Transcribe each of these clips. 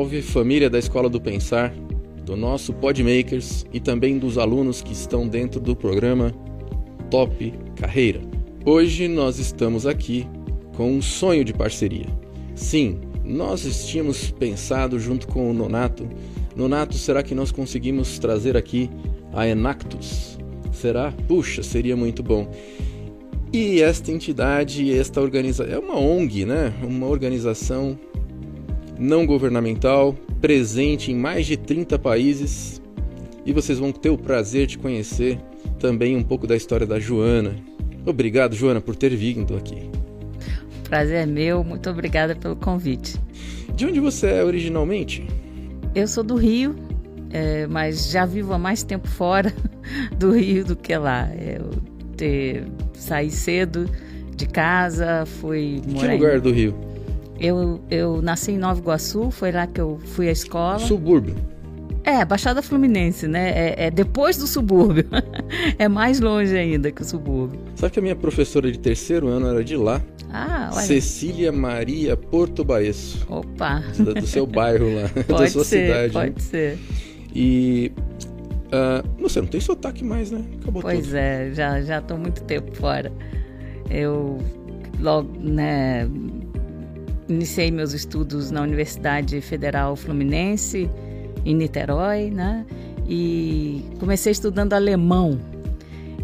salve, família da Escola do Pensar, do nosso Podmakers e também dos alunos que estão dentro do programa Top Carreira. Hoje nós estamos aqui com um sonho de parceria. Sim, nós tínhamos pensado junto com o Nonato. Nonato, será que nós conseguimos trazer aqui a Enactus? Será? Puxa, seria muito bom. E esta entidade, esta organização, é uma ONG, né? Uma organização não governamental, presente em mais de 30 países. E vocês vão ter o prazer de conhecer também um pouco da história da Joana. Obrigado, Joana, por ter vindo aqui. Prazer é meu, muito obrigada pelo convite. De onde você é originalmente? Eu sou do Rio, é, mas já vivo há mais tempo fora do Rio do que lá. Eu te, saí cedo de casa, fui morar. Que lugar em... do Rio? Eu, eu nasci em Nova Iguaçu, foi lá que eu fui à escola. Subúrbio. É, Baixada Fluminense, né? É, é, depois do subúrbio. é mais longe ainda que o subúrbio. Sabe que a minha professora de terceiro ano era de lá? Ah, olha. Cecília Maria Porto Baeço. Opa! Do, do seu bairro lá, pode da sua ser, cidade. Pode né? ser. E. Uh, você não tem sotaque mais, né? Acabou pois tudo. é, já já estou muito tempo fora. Eu logo, né, iniciei meus estudos na Universidade Federal Fluminense, em Niterói, né? E comecei estudando alemão.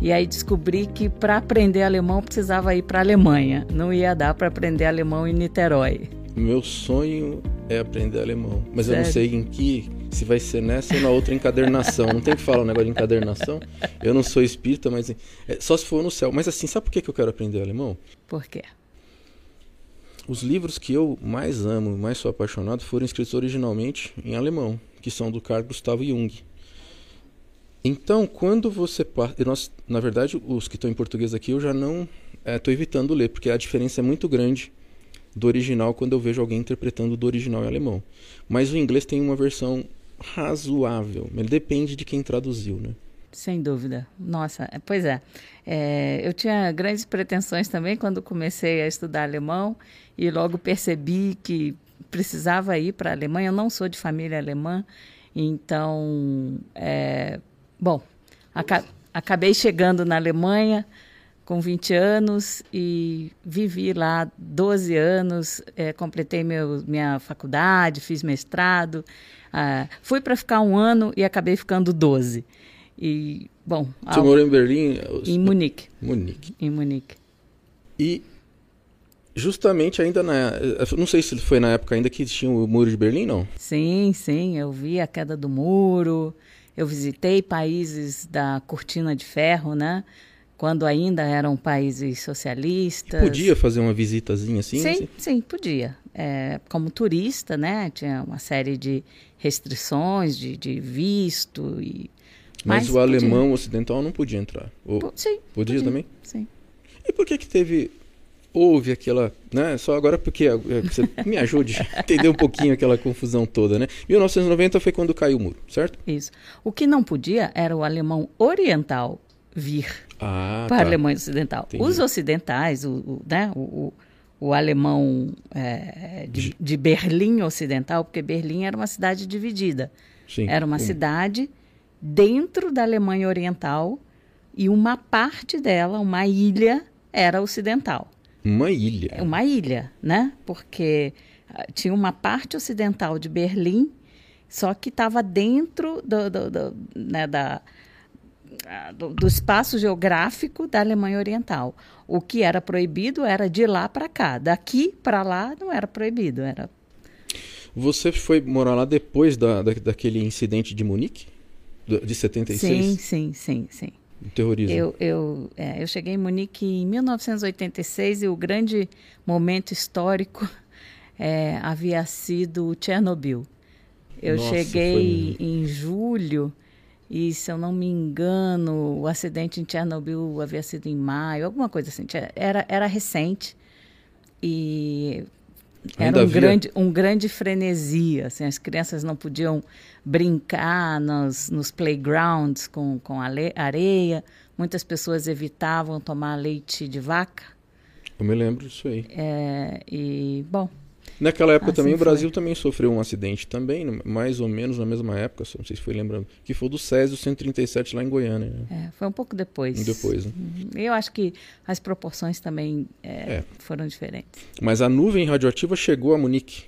E aí descobri que para aprender alemão precisava ir para a Alemanha. Não ia dar para aprender alemão em Niterói. Meu sonho é aprender alemão, mas Sério? eu não sei em que, se vai ser nessa ou na outra encadernação. não tem que falar um negócio de encadernação. Eu não sou espírita, mas é, só se for no céu. Mas assim, sabe por que eu quero aprender alemão? Por quê? Os livros que eu mais amo, mais sou apaixonado, foram escritos originalmente em alemão, que são do Carl Gustav Jung. Então, quando você nós, na verdade, os que estão em português aqui eu já não estou é, evitando ler, porque a diferença é muito grande do original quando eu vejo alguém interpretando do original em alemão. Mas o inglês tem uma versão razoável, ele depende de quem traduziu, né? Sem dúvida. Nossa, pois é. é. Eu tinha grandes pretensões também quando comecei a estudar alemão e logo percebi que precisava ir para a Alemanha. Eu não sou de família alemã, então, é, bom, aca acabei chegando na Alemanha com 20 anos e vivi lá 12 anos, é, completei meu, minha faculdade, fiz mestrado, ah, fui para ficar um ano e acabei ficando 12. E, bom... Você morou em Berlim? Em Munique. Munique. Em Munique. E justamente ainda na... Não sei se foi na época ainda que tinha o Muro de Berlim, não? Sim, sim. Eu vi a queda do muro. Eu visitei países da Cortina de Ferro, né? Quando ainda eram países socialistas. Podia fazer uma visitazinha assim? Sim, sim, podia. É, como turista, né? Tinha uma série de restrições de, de visto e mas, mas o alemão podia. ocidental não podia entrar. Ou sim. Podia, podia, também? Sim. E por que que teve houve aquela, né? Só agora porque você me ajude a entender um pouquinho aquela confusão toda, né? 1990 foi quando caiu o muro, certo? Isso. O que não podia era o alemão oriental vir ah, para tá. a Alemanha ocidental. Entendi. Os ocidentais, o, o né? o, o o alemão é, de, de, Berlim Ocidental, porque Berlim era uma cidade dividida. Sim, era uma sim. cidade dentro da Alemanha Oriental e uma parte dela, uma ilha, era ocidental. Uma ilha? É uma ilha, né? Porque uh, tinha uma parte ocidental de Berlim, só que estava dentro do, do, do, né, da, do, do espaço geográfico da Alemanha Oriental. O que era proibido era de lá para cá. Daqui para lá não era proibido, era Você foi morar lá depois da, da, daquele incidente de Munique? De 76? Sim, sim, sim, sim. O terrorismo. Eu, eu, é, eu cheguei em Munique em 1986 e o grande momento histórico é, havia sido Chernobyl. Eu Nossa, cheguei foi... em julho e, se eu não me engano, o acidente em Chernobyl havia sido em maio, alguma coisa assim. Era, era recente e era Ainda um havia- grande, um grande frenesi. Assim, as crianças não podiam brincar nos, nos playgrounds com, com areia. Muitas pessoas evitavam tomar leite de vaca. Eu me lembro disso aí. É, e, bom, Naquela época assim também o Brasil também sofreu um acidente também, mais ou menos na mesma época, não sei se foi lembrando, que foi do Césio 137 lá em Goiânia. Né? É, foi um pouco depois. Depois, né? Uhum. Eu acho que as proporções também é, é. foram diferentes. Mas a nuvem radioativa chegou a Munique.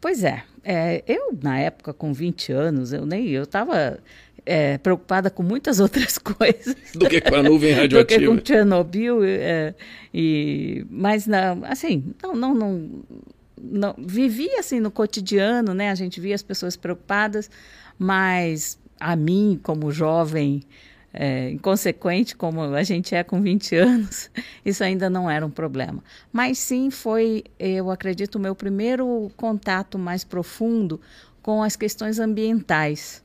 Pois é. é. Eu, na época, com 20 anos, eu nem. Eu estava é, preocupada com muitas outras coisas. Do que com a nuvem radioativa. Do que com Chernobyl. É, e, mas, não, assim, não, não, não, não. Vivia assim no cotidiano, né? A gente via as pessoas preocupadas, mas a mim, como jovem é, inconsequente como a gente é com 20 anos, isso ainda não era um problema. Mas sim foi, eu acredito, o meu primeiro contato mais profundo com as questões ambientais,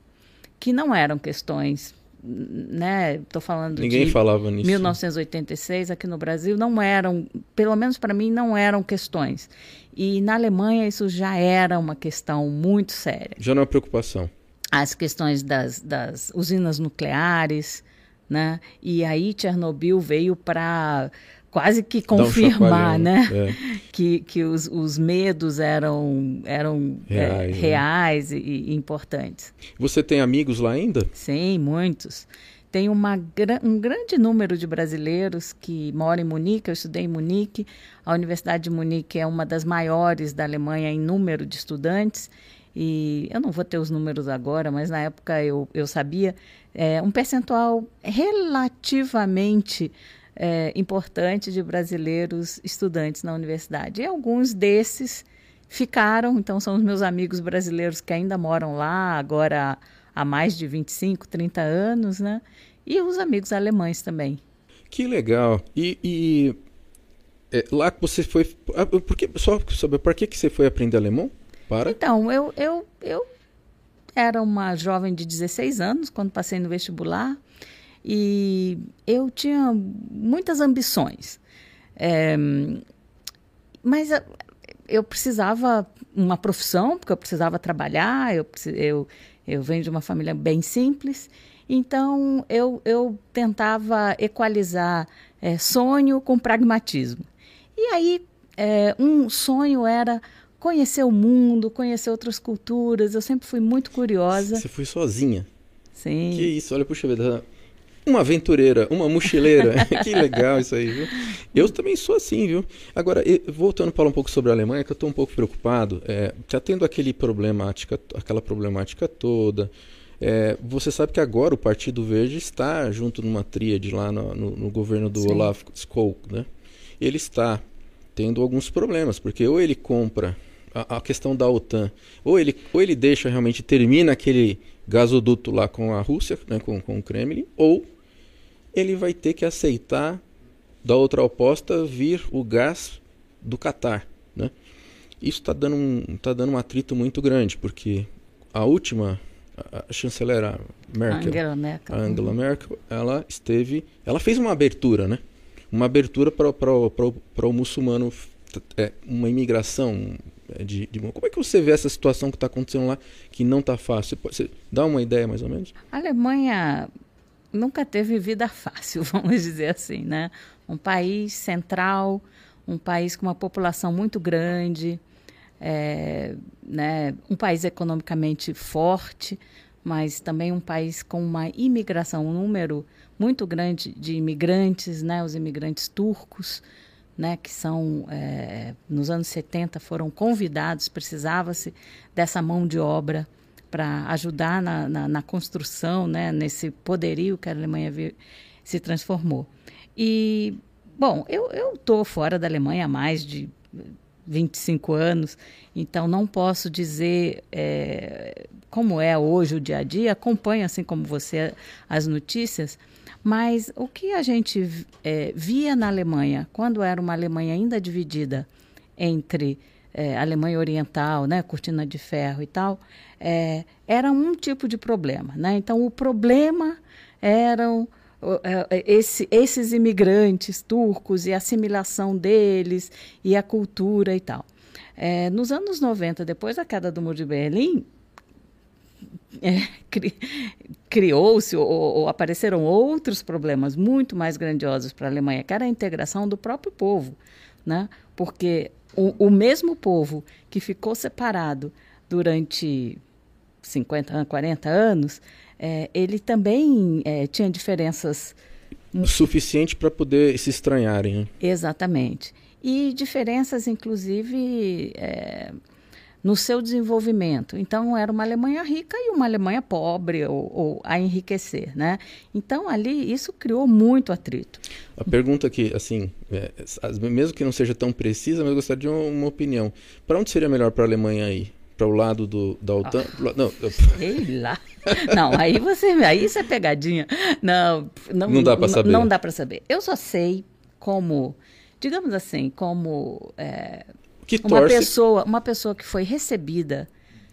que não eram questões né? Estou falando Ninguém de falava nisso. 1986 aqui no Brasil não eram, pelo menos para mim, não eram questões. E na Alemanha isso já era uma questão muito séria. Já não é preocupação as questões das, das usinas nucleares, né? E aí Chernobyl veio para quase que confirmar, um né? É. Que, que os, os medos eram, eram reais, é, reais e, e, importantes. Você tem amigos lá ainda? Sim, muitos. Tem uma, um grande número de brasileiros que moram em Munique. Eu estudei em Munique. A Universidade de Munique é uma das maiores da Alemanha em número de estudantes. E eu não vou ter os números agora, mas na época eu, eu sabia é, um percentual relativamente é, importante de brasileiros estudantes na universidade. E alguns desses ficaram, então são os meus amigos brasileiros que ainda moram lá, agora há mais de 25, 30 anos, né? E os amigos alemães também. Que legal. E, e é, lá que você foi. Ah, por que, só saber, por que, que você foi aprender alemão? Para? Então, eu, eu, eu era uma jovem de 16 anos quando passei no vestibular e eu tinha muitas ambições. É, mas eu precisava uma profissão, porque eu precisava trabalhar, eu, eu, eu venho de uma família bem simples, então eu, eu tentava equalizar é, sonho com pragmatismo. E aí, é, um sonho era conhecer o mundo, conhecer outras culturas. Eu sempre fui muito curiosa. Você foi sozinha? Sim. Que isso, olha, puxa vida. Uma aventureira, uma mochileira. que legal isso aí, viu? Eu também sou assim, viu? Agora, voltando para falar um pouco sobre a Alemanha, que eu estou um pouco preocupado. É, tá tendo aquele problemática, aquela problemática toda. É, você sabe que agora o Partido Verde está junto numa tríade lá no, no, no governo do Sim. Olaf Scholz, né? Ele está tendo alguns problemas, porque ou ele compra a, a, questão da OTAN. Ou ele, ou ele deixa realmente, termina aquele gasoduto lá com a Rússia, né, com, com o Kremlin, ou ele vai ter que aceitar da outra oposta vir o gás do Catar. Né? Isso está dando, um, tá dando um atrito muito grande, porque a última a, a chanceler Merkel, Angela Merkel, a Angela uhum. Merkel, ela esteve, ela fez uma abertura, né? Uma abertura para o muçulmano, é, uma imigração, é, de, de, como é que você vê essa situação que está acontecendo lá que não está fácil? Você, dá uma ideia mais ou menos? A Alemanha nunca teve vida fácil, vamos dizer assim, né? Um país central, um país com uma população muito grande, é, né? Um país economicamente forte, mas também um país com uma imigração, um número muito grande de imigrantes, né? Os imigrantes turcos né, que são, é, nos anos 70, foram convidados, precisava-se dessa mão de obra para ajudar na, na, na, construção, né, nesse poderio que a Alemanha vi, se transformou. E, bom, eu estou fora da Alemanha há mais de 25 anos, então não posso dizer é, como é hoje o dia a dia, acompanho, assim como você, as notícias, mas o que a gente é, via na Alemanha, quando era uma Alemanha ainda dividida entre é, Alemanha Oriental, né, cortina de ferro e tal, é, era um tipo de problema. Né? Então, o problema eram é, esse, esses imigrantes turcos e a assimilação deles e a cultura e tal. É, nos anos 90, depois da queda do Muro de Berlim, é, cri, criou-se ou, ou, apareceram outros problemas muito mais grandiosos para a Alemanha, que era a integração do próprio povo, né? Porque o, o mesmo povo que ficou separado durante 50, 40 anos, é, ele também é, tinha diferenças. O suficiente para poder se estranharem. Né? Exatamente. E diferenças, inclusive, é, no seu desenvolvimento. Então, era uma Alemanha rica e uma Alemanha pobre, ou, ou, a enriquecer, né? Então, ali, isso criou muito atrito. A pergunta que, assim, é, mesmo que não seja tão precisa, mas eu gostaria de uma, uma opinião. Para onde seria melhor para a Alemanha ir? Para o lado do, da OTAN? Ah, não, sei lá. Não, aí você, aí isso é pegadinha. Não, não, não dá para saber. Não dá para saber. Eu só sei como, digamos assim, como é, que uma torce... pessoa, uma pessoa que foi recebida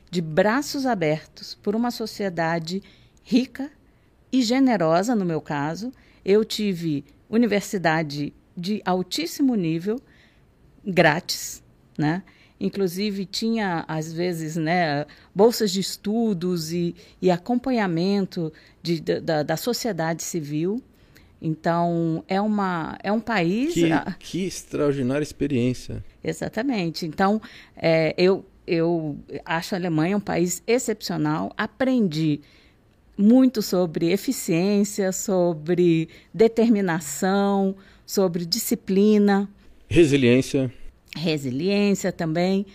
de braços abertos por uma sociedade rica e generosa, no meu caso. Eu tive universidade de altíssimo nível, grátis, né? Inclusive tinha às vezes, né, bolsas de estudos e, e acompanhamento de, da, da sociedade civil. Então, é, uma, é um país. Que, que extraordinária experiência. Exatamente. Então, é, eu, eu acho a Alemanha um país excepcional. Aprendi muito sobre eficiência, sobre determinação, sobre disciplina. Resiliência. Resiliência também.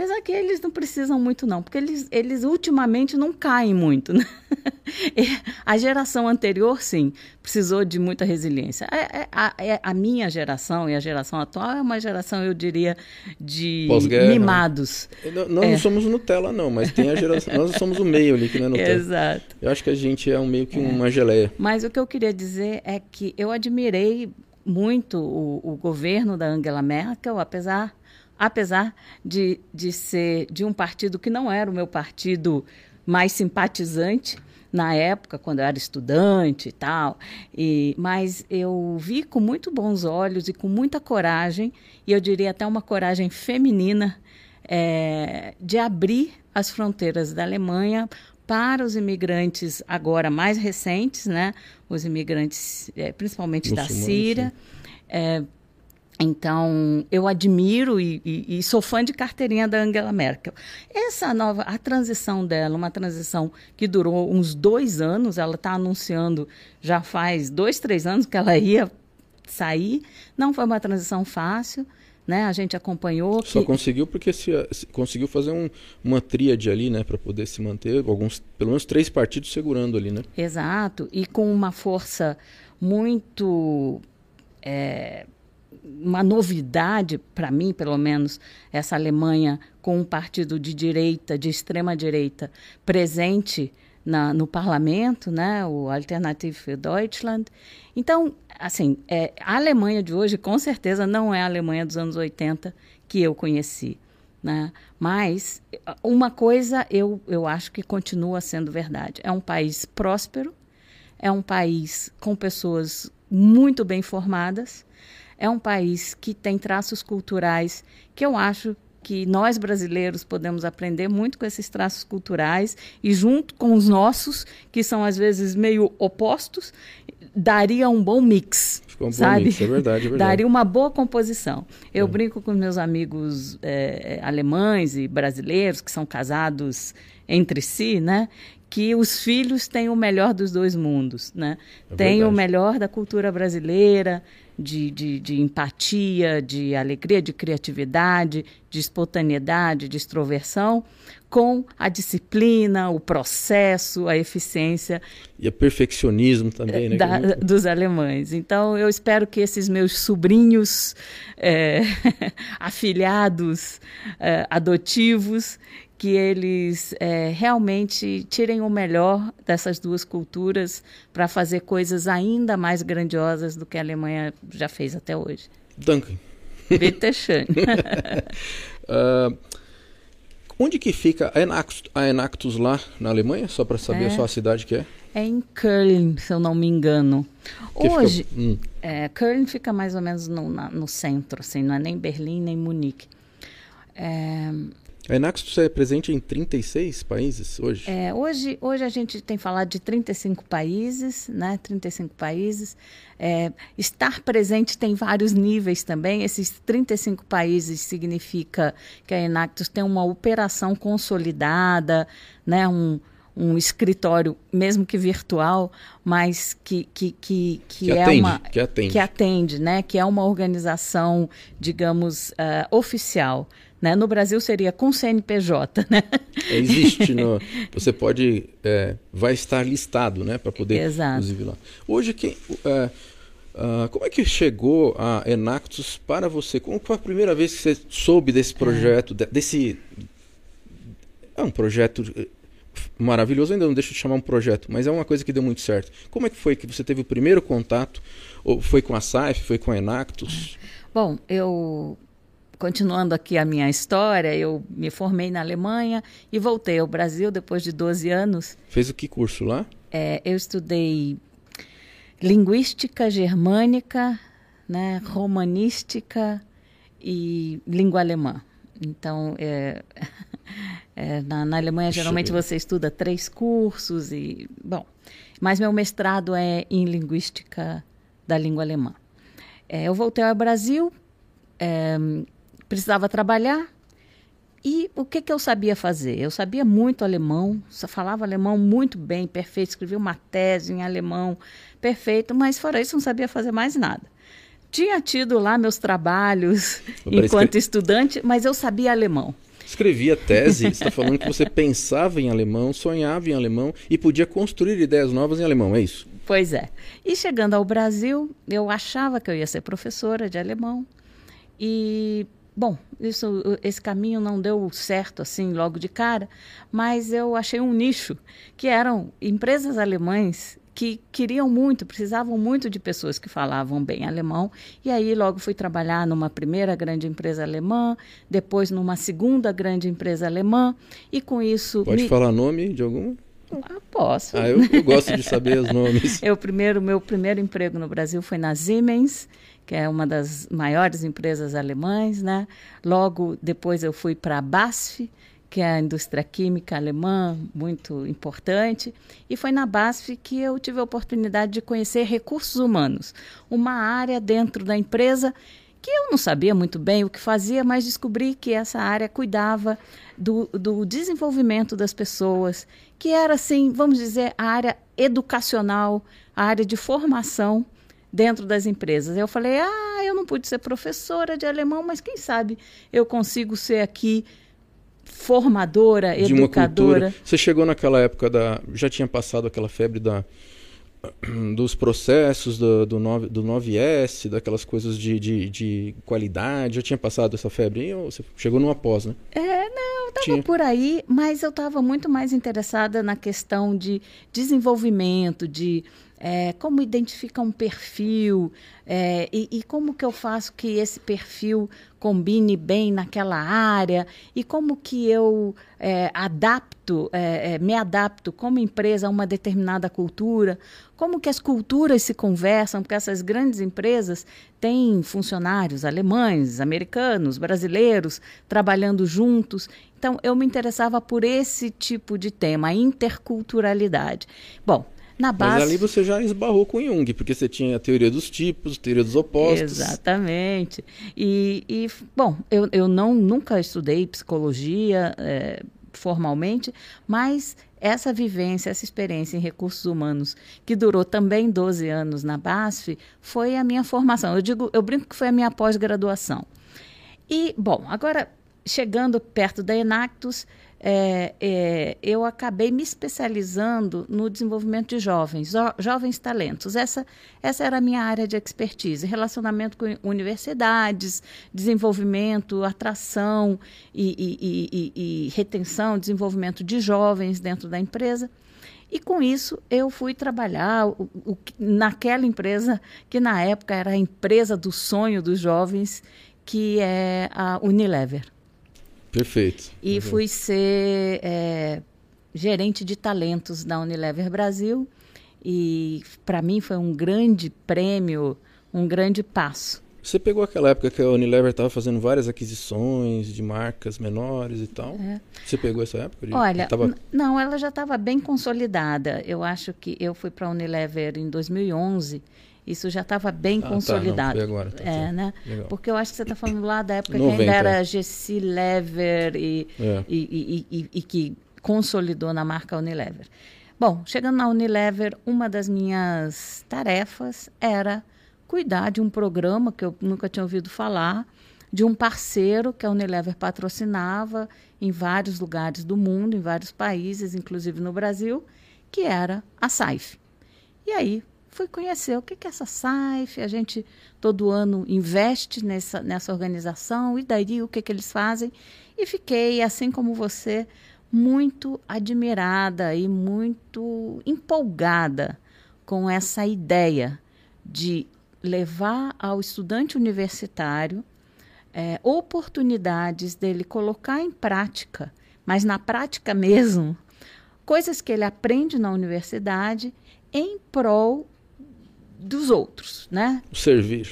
Apesar que eles não precisam muito, não, porque eles, eles ultimamente não caem muito. Né? a geração anterior, sim, precisou de muita resiliência. A, é, a, a, é, a, minha geração e a geração atual é uma geração, eu diria, de mimados. Nós não é. somos Nutella, não, mas tem a geração. nós somos o meio ali, que não é Nutella. Exato. Eu acho que a gente é um meio que é. uma geleia. Mas o que eu queria dizer é que eu admirei muito o, o governo da Angela Merkel, apesar apesar de, de ser de um partido que não era o meu partido mais simpatizante na época, quando eu era estudante e tal. E, mas eu vi com muito bons olhos e com muita coragem, e eu diria até uma coragem feminina, é, de abrir as fronteiras da Alemanha para os imigrantes agora mais recentes, né? Os imigrantes, é, principalmente da Síria. É, então, eu admiro e, e, e, sou fã de carteirinha da Angela Merkel. Essa nova, a transição dela, uma transição que durou uns dois anos, ela está anunciando já faz dois, três anos que ela ia sair. Não foi uma transição fácil, né? A gente acompanhou. Só conseguiu porque se, se, conseguiu fazer um, uma tríade ali, né, para poder se manter, alguns, pelo menos três partidos segurando ali, né? Exato, e com uma força muito é, uma novidade para mim, pelo menos, essa Alemanha com um partido de direita, de extrema direita, presente na, no parlamento, né, o Alternative für Deutschland. Então, assim, é, a Alemanha de hoje, com certeza, não é a Alemanha dos anos 80 que eu conheci. Né? Mas uma coisa eu, eu acho que continua sendo verdade: é um país próspero, é um país com pessoas muito bem formadas, é um país que tem traços culturais que eu acho que nós brasileiros podemos aprender muito com esses traços culturais e junto com os nossos, que são às vezes meio opostos, daria um bom mix. Ficou um sabe? bom mix, é verdade, é verdade. Daria uma boa composição. Eu é. brinco com meus amigos é, alemães e brasileiros que são casados entre si, né? que os filhos têm o melhor dos dois mundos, né? É tem o melhor da cultura brasileira, de, de, de, empatia, de alegria, de criatividade, de espontaneidade, de extroversão, com a disciplina, o processo, a eficiência. E o perfeccionismo também, né? Da, dos alemães. Então, eu espero que esses meus sobrinhos é, afilhados, é, adotivos, que eles é, realmente tirem o melhor dessas duas culturas para fazer coisas ainda mais grandiosas do que a Alemanha já fez até hoje. Duncan. Bitte schön. uh, onde que fica a Enactus, a Enactus lá na Alemanha? Só para saber é, só a cidade que é. É em Köln, se eu não me engano. Que Hoje, fica, hum. é, Köln fica mais ou menos no, na, no centro, assim, não é nem Berlim nem Munique. É, A Enaxtus é presente em 36 países hoje? É, hoje, hoje a gente tem falado de 35 países, né? 35 países. É, estar presente tem vários níveis também. Esses 35 países significa que a Enactus tem uma operação consolidada, né? um, um escritório, mesmo que virtual, mas que, que, que, que, que é atende, uma. Que atende. Que atende, né? Que é uma organização, digamos, uh, oficial. Né? No Brasil seria com CNPJ, né? Existe, no, você pode, é, vai estar listado, né, para poder, Exato. inclusive lá. Hoje quem, é, uh, como é que chegou a Enactus para você? Como foi a primeira vez que você soube desse projeto, é. desse é um projeto maravilhoso, ainda não deixa de chamar um projeto, mas é uma coisa que deu muito certo. Como é que foi que você teve o primeiro contato? Ou foi com a SAIF, foi com a Enactus? Bom, eu continuando aqui a minha história, eu me formei na Alemanha e voltei ao Brasil depois de 12 anos. Fez o que curso lá? É, eu estudei linguística germânica, né, romanística e língua alemã. Então, é, é, na, na, Alemanha, geralmente você estuda três cursos e, bom, mas meu mestrado é em linguística da língua alemã. É, eu voltei ao Brasil, é, precisava trabalhar e o que, que eu sabia fazer? Eu sabia muito alemão, falava alemão muito bem, perfeito, escrevi uma tese em alemão, perfeito, mas fora isso não sabia fazer mais nada. Tinha tido lá meus trabalhos enquanto estudante, mas eu sabia alemão. Escrevia tese, você está falando que você pensava em alemão, sonhava em alemão e podia construir ideias novas em alemão, é isso? Pois é. E chegando ao Brasil, eu achava que eu ia ser professora de alemão. E, bom, isso, esse caminho não deu certo assim logo de cara, mas eu achei um nicho, que eram empresas alemãs que queriam muito, precisavam muito de pessoas que falavam bem alemão. E aí logo fui trabalhar numa primeira grande empresa alemã, depois numa segunda grande empresa alemã, e com isso. Pode me... falar nome de alguma? Ah, posso. Ah, eu, eu gosto de saber os nomes. eu primeiro, meu primeiro emprego no Brasil foi na Siemens, que é uma das maiores empresas alemãs, né? Logo depois eu fui para a BASF, que é a indústria química alemã, muito importante. E foi na BASF que eu tive a oportunidade de conhecer recursos humanos, uma área dentro da empresa que eu não sabia muito bem o que fazia, mas descobri que essa área cuidava do, do desenvolvimento das pessoas, que era, assim, vamos dizer, a área educacional, a área de formação dentro das empresas. Eu falei, ah, eu não pude ser professora de alemão, mas quem sabe eu consigo ser aqui formadora, de educadora. Você chegou naquela época da. Já tinha passado aquela febre da, dos processos do, do, 9, do 9S, daquelas coisas de, de, de qualidade. Já tinha passado essa febre? Ou você chegou numa pós, né? É, não, estava tinha... por aí, mas eu estava muito mais interessada na questão de desenvolvimento, de é, como identificar um perfil é, e, e, como que eu faço que esse perfil combine bem naquela área e como que eu é, adapto, é, é, me adapto como empresa a uma determinada cultura, como que as culturas se conversam, porque essas grandes empresas têm funcionários alemães, americanos, brasileiros trabalhando juntos. Então, eu me interessava por esse tipo de tema, a interculturalidade. Bom, na base... Mas ali você já esbarrou com Jung, porque você tinha a teoria dos tipos, a teoria dos opostos. Exatamente. E, e bom, eu, eu não, nunca estudei psicologia é, formalmente, mas essa vivência, essa experiência em recursos humanos, que durou também 12 anos na BASF, foi a minha formação. Eu digo, eu brinco que foi a minha pós-graduação. E, bom, agora chegando perto da Enactus, é, é, eu acabei me especializando no desenvolvimento de jovens, jo, jovens talentos. Essa, essa era a minha área de expertise, relacionamento com universidades, desenvolvimento, atração e, e, e, e retenção, desenvolvimento de jovens dentro da empresa. E com isso eu fui trabalhar o, o, naquela empresa que na época era a empresa do sonho dos jovens, que é a Unilever. Perfeito. E uhum. fui ser é, gerente de talentos da Unilever Brasil. E para mim foi um grande prêmio, um grande passo. Você pegou aquela época que a Unilever estava fazendo várias aquisições de marcas menores e tal? É. Você pegou essa época? Olha, tava... não, ela já estava bem consolidada. Eu acho que eu fui para a Unilever em 2011. Isso já estava bem ah, consolidado. Tá, não, agora, tá, é, né? Legal. Porque eu acho que você está falando lá da época 90. que ainda era GC Lever e, é. e, e, e que consolidou na marca Unilever. Bom, chegando na Unilever, uma das minhas tarefas era cuidar de um programa que eu nunca tinha ouvido falar, de um parceiro que a Unilever patrocinava em vários lugares do mundo, em vários países, inclusive no Brasil, que era a SAIF. E aí fui conhecer o que é essa SAIF, a gente todo ano investe nessa, nessa organização, e daí o que, que eles fazem. E fiquei, assim como você, muito admirada e muito empolgada com essa ideia de levar ao estudante universitário é, oportunidades dele colocar em prática, mas na prática mesmo, coisas que ele aprende na universidade em prol dos outros, né? Servir.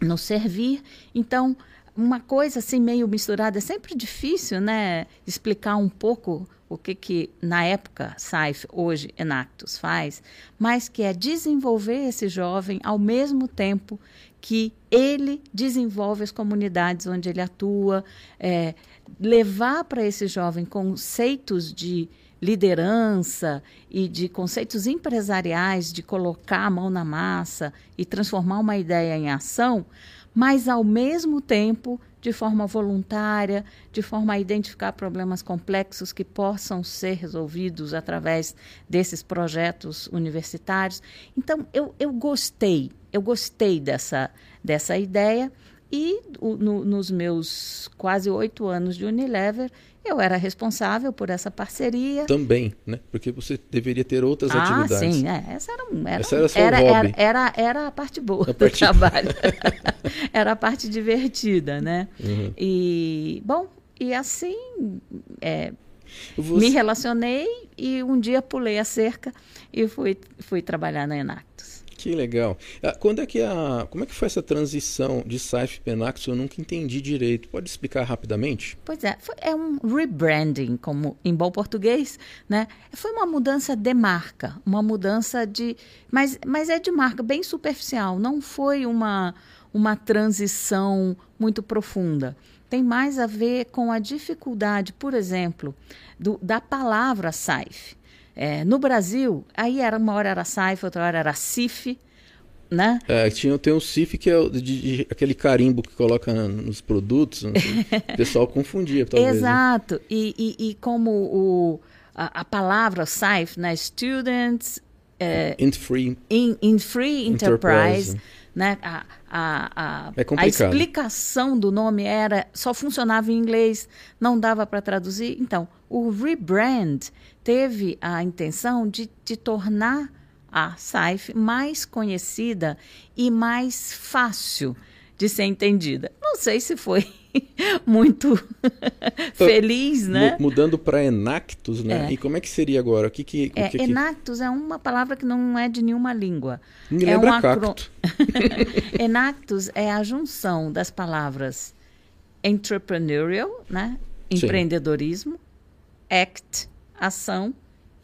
No servir. Então, uma coisa assim meio misturada, é sempre difícil, né, explicar um pouco o que que na época Saif, hoje Enactus faz, mas que é desenvolver esse jovem ao mesmo tempo que ele desenvolve as comunidades onde ele atua, é, levar para esse jovem conceitos de liderança e de conceitos empresariais de colocar a mão na massa e transformar uma ideia em ação, mas ao mesmo tempo de forma voluntária, de forma a identificar problemas complexos que possam ser resolvidos através desses projetos universitários. Então, eu, eu gostei, eu gostei dessa, dessa ideia e no, nos meus quase oito anos de Unilever, eu era responsável por essa parceria. Também, né? Porque você deveria ter outras ah, atividades. Sim, é. Essa era, um, era, Essa era, era, era, era, era, a parte boa a do parte... trabalho. era a parte divertida, né? Uhum. E, bom, e assim é, você... me relacionei e um dia pulei a cerca e fui, fui trabalhar na Enactus. Que legal. Ah, quando é que a, como é que foi essa transição de Saif Penax? Eu nunca entendi direito. Pode explicar rapidamente? Pois é, foi, é um rebranding, como em bom português, né? Foi uma mudança de marca, uma mudança de, mas, mas é de marca bem superficial. Não foi uma uma transição muito profunda. Tem mais a ver com a dificuldade, por exemplo, do, da palavra Saif. É, no Brasil, aí era uma hora era SAIF, outra hora era CIF, né? É, tinha, tem o CIF que é de, de, aquele carimbo que coloca nos produtos, o pessoal confundia talvez. Né? Exato, né? e, e, e, como o, a, a palavra SAIF, né? Students... É, in Free, in, in free Enterprise, enterprise. né? A, a, a, é a, explicação do nome era só funcionava em inglês, não dava para traduzir. Então, o rebrand teve a intenção de, de tornar a SAIF mais conhecida e mais fácil de ser entendida. Não sei se foi muito feliz, né? Mudando para Enactus, né? É. E como é que seria agora? O que que, é, que, Enactus é uma palavra que não é de nenhuma língua. Me é um acro... Enactus é a junção das palavras entrepreneurial, né? Empreendedorismo, Sim. act, ação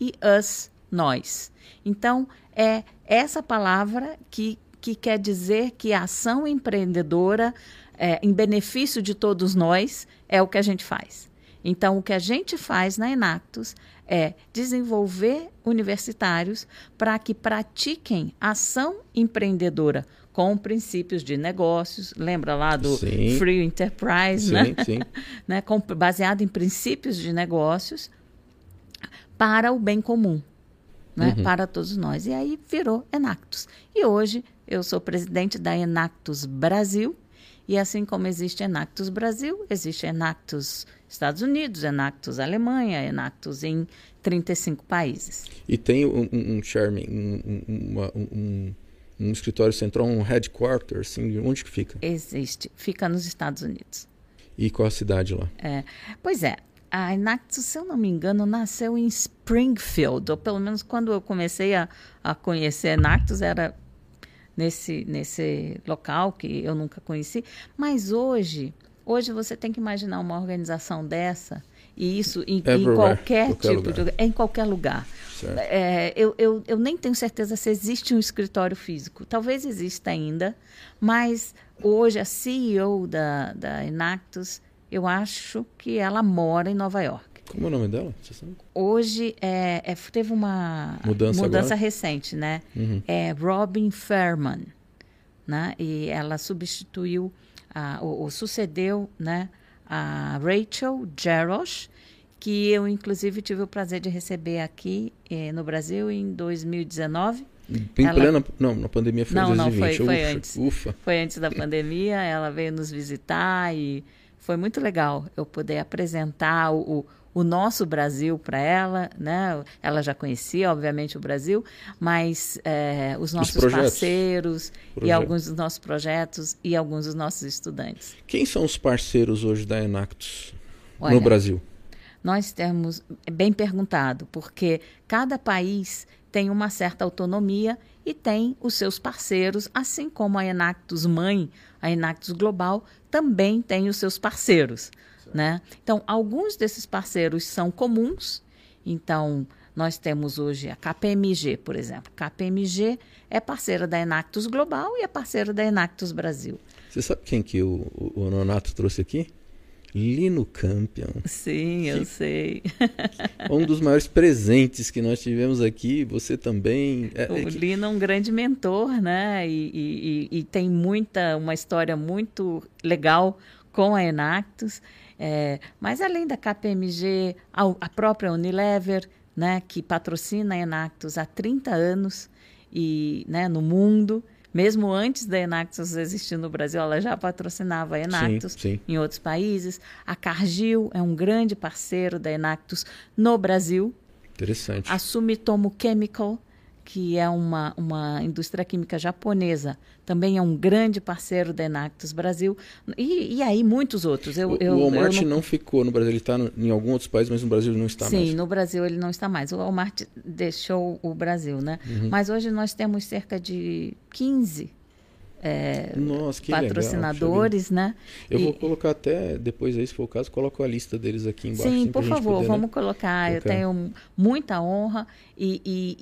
e us, nós. Então, é essa palavra que, que quer dizer que a ação empreendedora, é, em benefício de todos nós, é o que a gente faz. Então, o que a gente faz na Enactus é desenvolver universitários para que pratiquem ação empreendedora com princípios de negócios, lembra lá do sim. Free Enterprise, sim, né? Sim. né? Com, baseado em princípios de negócios, para o bem comum, né? Uhum. para todos nós. E aí virou Enactus. E hoje eu sou presidente da Enactus Brasil, e assim como existe Enactus Brasil, existe Enactus Estados Unidos, Enactus Alemanha, Enactus em 35 países. E tem um, um chairman, um, uma, um, um, escritório central, um headquarter, assim, onde que fica? Existe, fica nos Estados Unidos. E qual a cidade lá? É, pois é, a Enactus, se eu não me engano, nasceu em Springfield, ou pelo menos quando eu comecei a, a conhecer Enactus, era nesse, nesse local que eu nunca conheci. Mas hoje, hoje você tem que imaginar uma organização dessa e isso em, em qualquer, qualquer, tipo lugar. de em qualquer lugar. É, eu, eu, eu nem tenho certeza se existe um escritório físico. Talvez exista ainda, mas hoje a CEO da, da Enactus, eu acho que ela mora em Nova York. Como é o nome dela? Hoje é, é, teve uma mudança, mudança recente, né? Uhum. É Robin Fairman, né? E ela substituiu, a, ou, ou sucedeu, né? A Rachel Jarosh, que eu inclusive tive o prazer de receber aqui eh, no Brasil em 2019. Em ela... plena, não, na pandemia foi não, 2020. Não, foi, foi ufa, antes. Ufa. Foi antes da pandemia, ela veio nos visitar e foi muito legal eu poder apresentar o, o nosso Brasil para ela, né? Ela já conhecia, obviamente, o Brasil, mas é, os nossos os parceiros Projeto. e alguns dos nossos projetos e alguns dos nossos estudantes. Quem são os parceiros hoje da Enactus Olha, no Brasil? Nós temos, é bem perguntado, porque cada país tem uma certa autonomia e tem os seus parceiros, assim como a Enactus Mãe, a Enactus Global, também tem os seus parceiros. Né? Então, alguns desses parceiros são comuns. Então, nós temos hoje a KPMG, por exemplo. KPMG é parceira da Enactus Global e é parceira da Enactus Brasil. Você sabe quem que o, o, o Nonato trouxe aqui? Lino Campion. Sim, eu sei. um dos maiores presentes que nós tivemos aqui, você também. É, o é que... Lino é um grande mentor, né? E, e, e, tem muita, uma história muito legal com a Enactus. É, mas além da KPMG, a, a, própria Unilever, né, que patrocina a Enactus há 30 anos e, né, no mundo, mesmo antes da Enactus existir no Brasil, ela já patrocinava a Enactus sim, sim. em outros países. A Cargill é um grande parceiro da Enactus no Brasil. Interessante. A Sumitomo Chemical que é uma, uma indústria química japonesa, também é um grande parceiro da Enactus Brasil, e, e aí muitos outros. Eu, o, eu, o Walmart não... não... ficou no Brasil, ele está em alguns outros países, mas no Brasil ele não está Sim, mais. Sim, no Brasil ele não está mais. O Walmart deixou o Brasil, né? Uhum. Mas hoje nós temos cerca de 15 é, Nossa, patrocinadores, legal, né? Eu e... vou colocar até depois aí, se for o caso, coloco a lista deles aqui embaixo. Sim, por favor, poder, vamos né? colocar. colocar. Eu tenho muita honra e, e,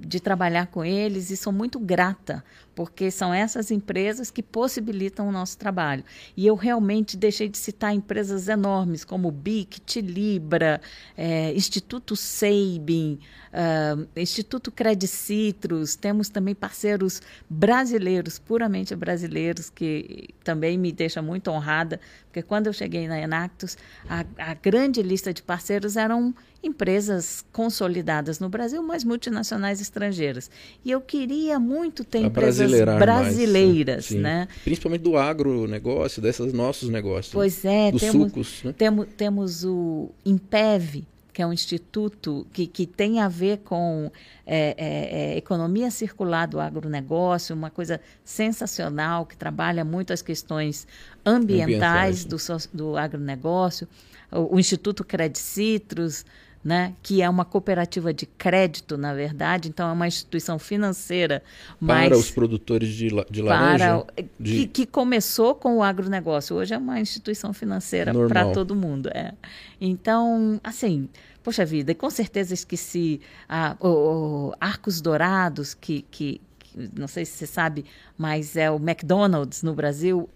e, de trabalhar com eles e sou muito grata porque são essas empresas que possibilitam o nosso trabalho. E eu realmente deixei de citar empresas enormes como BIC, Tilibra, é, Instituto Seibin, uh, Instituto Credit Citrus, temos também parceiros brasileiros, puramente brasileiros, que também me deixa muito honrada, porque quando eu cheguei na Enactus, a, a grande lista de parceiros eram empresas consolidadas no Brasil, mas multinacionais estrangeiras. E eu queria muito ter empresas brasileiras, mais, né? Principalmente do agronegócio, desses nossos negócios. Pois é, dos temos, sucos, né? temos, temos o Impev, que é um instituto que, que tem a ver com é, é, é, economia circular do agronegócio, uma coisa sensacional, que trabalha muito as questões ambientais, ambientais. Do, do agronegócio. O, o Instituto Credit Citrus, né, que é uma cooperativa de crédito, na verdade, então é uma instituição financeira. Para os produtores de, de laranja? Para, de... Que, que, começou com o agronegócio, hoje é uma instituição financeira para todo mundo. É. Então, assim, poxa vida, e com certeza esqueci ah, o, o Arcos Dourados, que, que, que, não sei se você sabe, mas é o McDonald's no Brasil.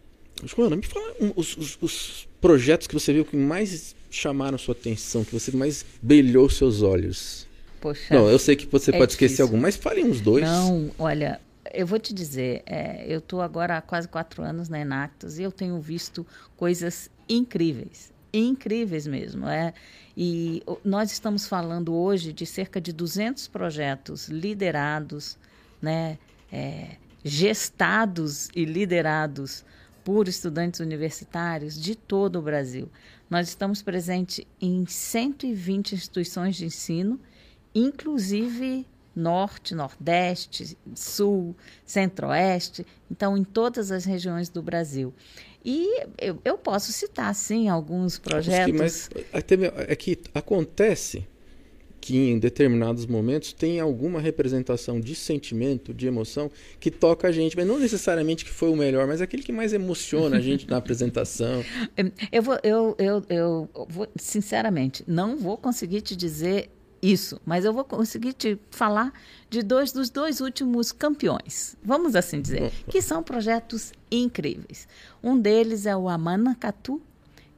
Joana, me fala um, os, os, os projetos que você viu que mais chamaram sua atenção, que você mais brilhou seus olhos? Poxa. Não, eu sei que você é pode difícil. esquecer algum, mas fale uns dois. Não, olha, eu vou te dizer, é, eu estou agora há quase quatro anos na Enactus e eu tenho visto coisas incríveis, incríveis mesmo. É, e nós estamos falando hoje de cerca de 200 projetos liderados, né, é, gestados e liderados por estudantes universitários de todo o Brasil. Nós estamos presentes em 120 instituições de ensino, inclusive Norte, Nordeste, Sul, Centro-Oeste, então em todas as regiões do Brasil. E eu, eu posso citar, sim, alguns projetos. Mas até, é que acontece que em determinados momentos tem alguma representação de sentimento, de emoção, que toca a gente, mas não necessariamente que foi o melhor, mas aquele que mais emociona a gente na apresentação. Eu vou, eu, eu, eu vou, sinceramente, não vou conseguir te dizer isso, mas eu vou conseguir te falar de dois dos dois últimos campeões, vamos assim dizer, que são projetos incríveis. Um deles é o Amana Catu,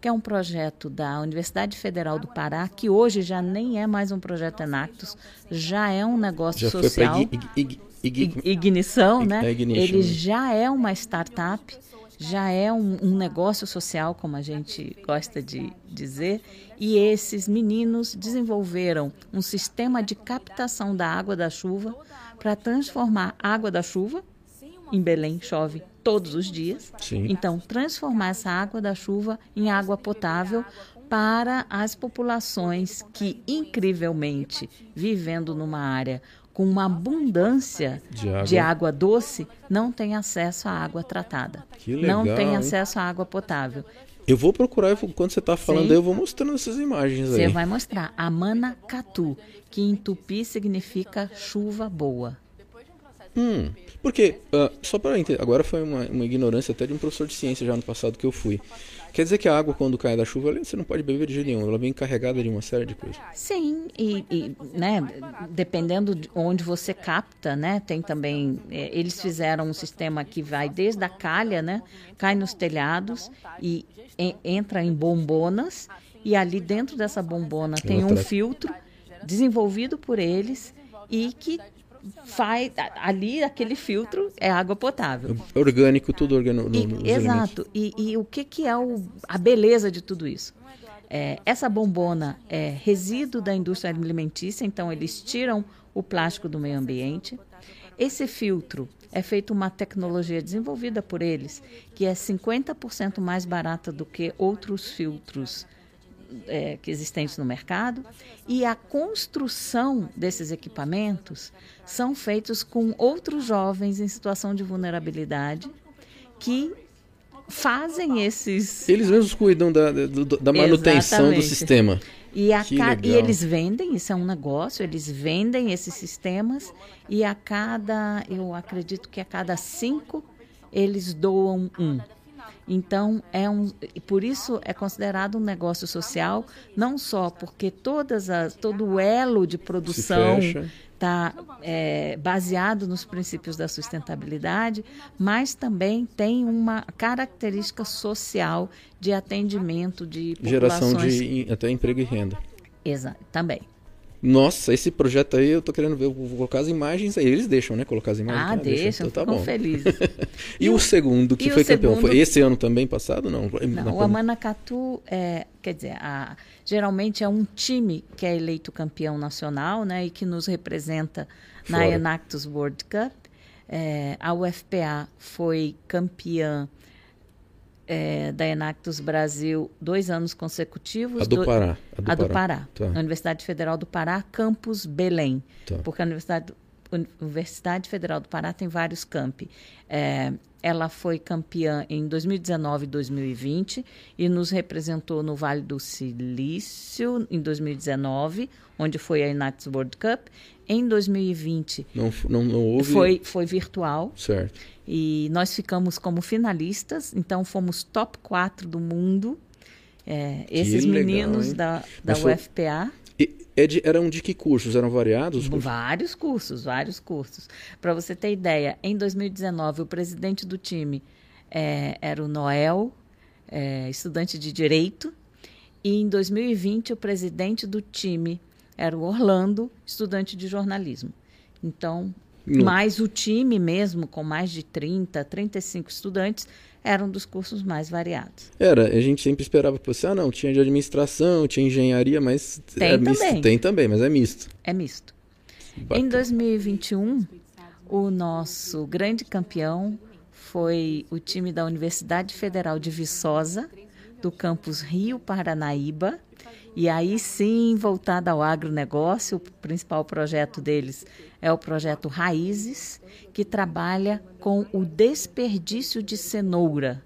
que é um projeto da Universidade Federal do Pará, que hoje já nem é mais um projeto Enactus, já é um negócio já social. Foi ig, ig, ig, ignição, né? Ele já é uma startup, já é um, um negócio social, como a gente gosta de dizer, e esses meninos desenvolveram um sistema de captação da água da chuva para transformar a água da chuva, em Belém chove todos os dias. Sim. Então, transformar essa água da chuva em água potável para as populações que, incrivelmente, vivendo numa área com uma abundância de água, de água doce, não tem acesso à água tratada. Que legal, não tem hein? acesso à água potável. Eu vou procurar, quando você está falando Sim. aí, eu vou mostrando essas imagens Você aí. vai mostrar. Amana Catu, que em tupi significa chuva boa. Hum, porque, ah, só para entender, agora foi uma, uma ignorância até de um professor de ciência já no passado que eu fui. Quer dizer que a água, quando cai da chuva, você não pode beber de jeito nenhum, ela vem carregada de uma série de coisas. Sim, e, e, né, dependendo de onde você capta, né, tem também, é, eles fizeram um sistema que vai desde a calha, né, cai nos telhados e en- entra em bombonas e ali dentro dessa bombona tem um filtro desenvolvido por eles e que faz ali aquele filtro é água potável. Orgânico, tudo orgânico. Exato. E, e o que, que é o- a beleza de tudo isso? É, essa bombona é resíduo da indústria alimentícia, então eles tiram o plástico do meio ambiente. Esse filtro é feito uma tecnologia desenvolvida por eles, que é 50% mais barata do que outros filtros é, que existentes no mercado e a construção desses equipamentos são feitos com outros jovens em situação de vulnerabilidade que fazem esses Eles mesmos cuidam da, da, do- da manutenção do Exatamente. sistema. e, a ca- e eles vendem, isso é um negócio, eles vendem esses sistemas e a cada, eu acredito que a cada cinco eles doam um. Então é um, por isso é considerado um negócio social, não só porque todas as, todo o elo de produção está baseado nos princípios da sustentabilidade, mas também tem uma característica social de atendimento de Geração populações. de em- até emprego e renda. Exato, também. Nossa, esse projeto aí eu tô querendo ver, vou colocar as imagens aí. Eles deixam, né? Colocar as imagens. Ah, Ah, deixam, Então tá bom. felizes. E, o, segundo que e foi campeão? segundo- Foi esse ano também passado? Não. Não, o Amanacatu, é, quer dizer, a- geralmente é um time que é eleito campeão nacional né, e que nos representa na Fora. Enactus World Cup. É, a UFPA foi campeã é, da Enactus Brasil dois anos consecutivos. A do do- Pará. A do Pará, Tá. na Universidade Federal do Pará, campus Belém. Tá. Porque a Universidade, Universidade Federal do Pará tem vários campi. É, ela foi campeã em 2019 e 2020 e nos representou no Vale do Silício em 2019, onde foi a Enactus World Cup. Em 2020 Não, não, não houve. foi, foi virtual Certo. E nós ficamos como finalistas, então fomos top 4 do mundo. É, esses legal, meninos hein? da, da Mas UFPA. E é de- eram de que cursos? Eram variados? os cursos? Vários cursos, vários cursos. Para você ter ideia, em 2019, o presidente do time eh, era o Noel, eh, estudante de Direito, e em 2020, o presidente do time era o Orlando, estudante de jornalismo. Então, No- mais o time mesmo, com mais de 30, 35 estudantes, era um dos cursos mais variados. Era, a gente sempre esperava fosse, ah, não, tinha de administração, tinha engenharia, mas Tem é misto. também. Tem também, mas é misto. É misto. Em Bacana. 2021, o nosso grande campeão foi o time da Universidade Federal de Viçosa, do campus Rio Paranaíba. E aí sim, voltado ao agronegócio, o principal projeto deles é o projeto Raízes, que trabalha com o desperdício de cenoura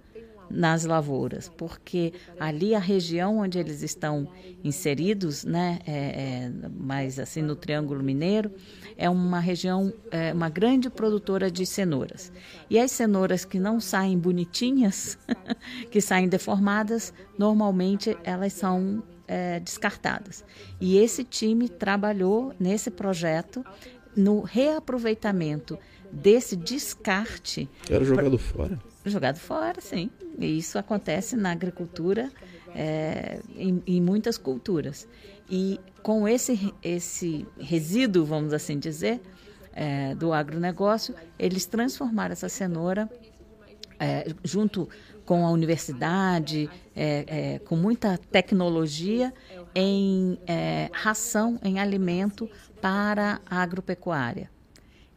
nas lavouras, porque ali a região onde eles estão inseridos, né, é, é, mais assim no Triângulo Mineiro, é uma região, é, uma grande produtora de cenouras. E as cenouras que não saem bonitinhas, que saem deformadas, normalmente elas são é, descartadas. E esse time trabalhou nesse projeto no reaproveitamento desse descarte. Era jogado fora? Jogado fora, sim. E isso acontece na agricultura, é, em, em, muitas culturas. E com esse, esse resíduo, vamos assim dizer, é, do agronegócio, eles transformaram essa cenoura é, junto com a universidade, é, é, com muita tecnologia, em é, ração, em alimento para a agropecuária.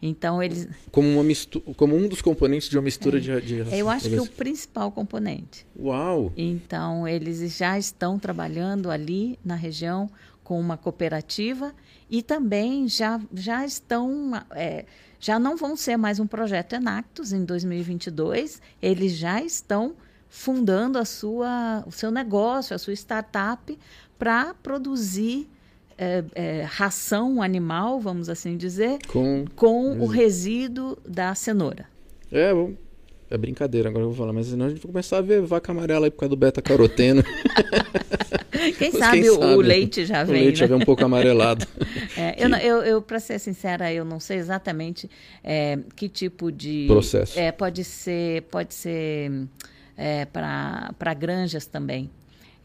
Então eles como uma mistura, como um dos componentes de uma mistura de, de ração. Eu acho que o principal componente. Uau! Então eles já estão trabalhando ali na região com uma cooperativa e também já já estão é, já não vão ser mais um projeto Enactus em 2022, eles já estão fundando a sua, o seu negócio, a sua startup para produzir é, é, ração animal, vamos assim dizer, com, com o resíduo da cenoura. É, é brincadeira, agora eu vou falar, mas senão a gente vai começar a ver vaca amarela aí por causa do beta-caroteno. quem, sabe, quem sabe o leite já vem. O leite né? já vem um pouco amarelado. É, eu, eu, eu para ser sincera, eu não sei exatamente é, que tipo de processo. É, pode ser, pode ser é, para granjas também.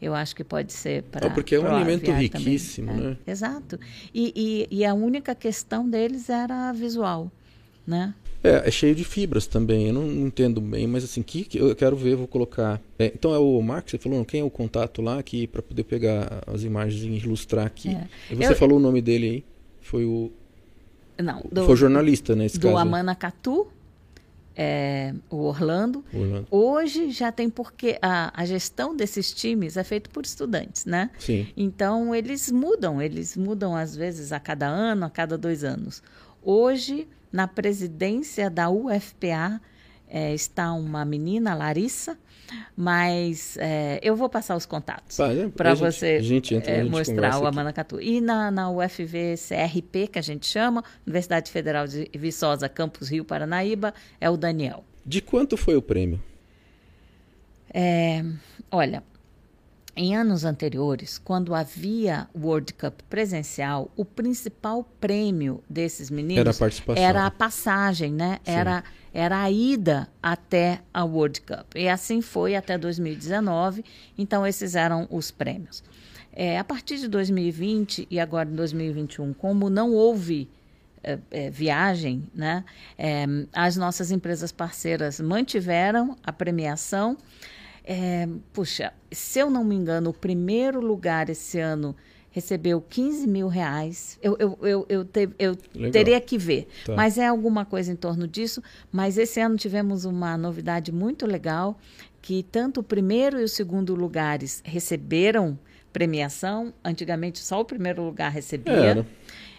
Eu acho que pode ser para. Ah, porque é um alimento riquíssimo, também. né? Exato. E, e, e, a única questão deles era visual, né? É, é cheio de fibras também. Eu não, não entendo bem, mas assim, que, que eu quero ver, vou colocar. É, então é o Mark, você falou, quem é o contato lá aqui para poder pegar as imagens e ilustrar aqui? É. E você eu... falou o nome dele aí? Foi o. Não, do, foi o jornalista nesse do caso. Do Amana Catu é, o Orlando. Orlando. Hoje já tem porque a, a gestão desses times é feita por estudantes, né? Sim. Então eles mudam, eles mudam às vezes a cada ano, a cada dois anos. Hoje, na presidência da UFPA, é, está uma menina, Larissa, mas é, eu vou passar os contatos para você gente, entra, é, mostrar o Amanacatu. E na, na UFV CRP, que a gente chama, Universidade Federal de Viçosa, Campus Rio Paranaíba, é o Daniel. De quanto foi o prêmio? É, olha, em anos anteriores, quando havia World Cup presencial, o principal prêmio desses meninos era a participação. Era a passagem, né? Era, era a ida até a World Cup. E assim foi até 2019. Então, esses eram os prêmios. É, a partir de 2020 e agora em 2021, como não houve é, é, viagem, né? É, as nossas empresas parceiras mantiveram a premiação é, puxa, se eu não me engano, o primeiro lugar esse ano recebeu 15 mil reais. Eu, eu, eu, eu, te, eu teria que ver. Tá. Mas é alguma coisa em torno disso. Mas esse ano tivemos uma novidade muito legal, que tanto o primeiro e o segundo lugares receberam premiação. Antigamente só o primeiro lugar recebia. Era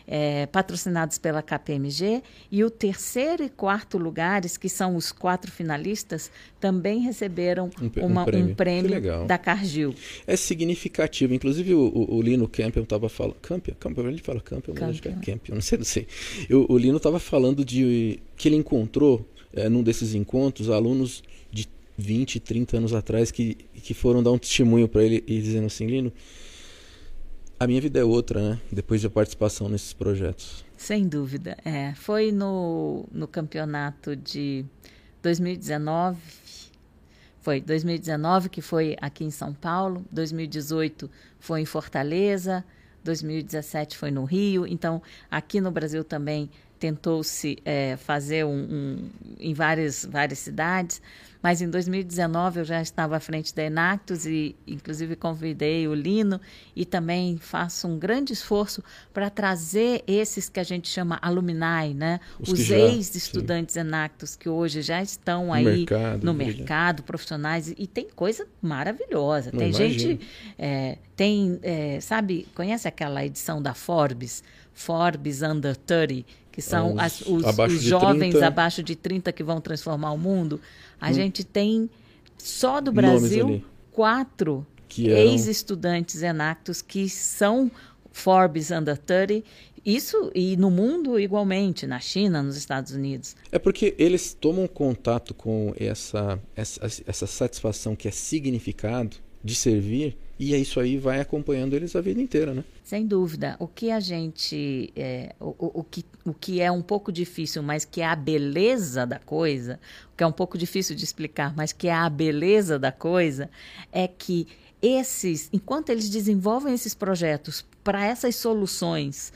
é, patrocinados pela KPMG, e o terceiro e quarto lugares, que são os quatro finalistas, também receberam um, uma, um prêmio, um prêmio da Cargill. É significativo. Inclusive, o, o, o Lino Campbell estava falando. Campbell? Campbell, ele fala mas acho que é Campbell, não sei, não sei. Eu, o Lino estava falando de que ele encontrou, é, num desses encontros, alunos de 20, 30 anos atrás que, que foram dar um testemunho para ele e dizendo assim, Lino, a minha vida é outra, né? Depois da participação nesses projetos. Sem dúvida. É, foi no, no campeonato de 2019. Foi 2019 que foi aqui em São Paulo, 2018 foi em Fortaleza, 2017 foi no Rio. Então, aqui no Brasil também tentou-se é, fazer um, um, em várias, várias cidades, mas em 2019 eu já estava à frente da Enactus e, inclusive, convidei o Lino e também faço um grande esforço para trazer esses que a gente chama alumni, né? Os, Os ex-estudantes Enactus que hoje já estão aí mercado, no mercado, profissionais, e, e, tem coisa maravilhosa. Não tem imagino. gente, é, tem, é, sabe, conhece aquela edição da Forbes? Forbes Under 30, que são os, as, os, os jovens 30. abaixo de 30 que vão transformar o mundo. A hum. gente tem Só do Brasil, quatro ex-estudantes Enactus que são Forbes Under 30 isso e no mundo igualmente, na China, nos Estados Unidos. É porque eles tomam contato com essa, essa, essa satisfação que é significado de servir e isso aí vai acompanhando eles a vida inteira, né? Sem dúvida. O que a gente. É, o, o, que, o que é um pouco difícil, mas que é a beleza da coisa, o que é um pouco difícil de explicar, mas que é a beleza da coisa, é que esses, enquanto eles desenvolvem esses projetos para essas soluções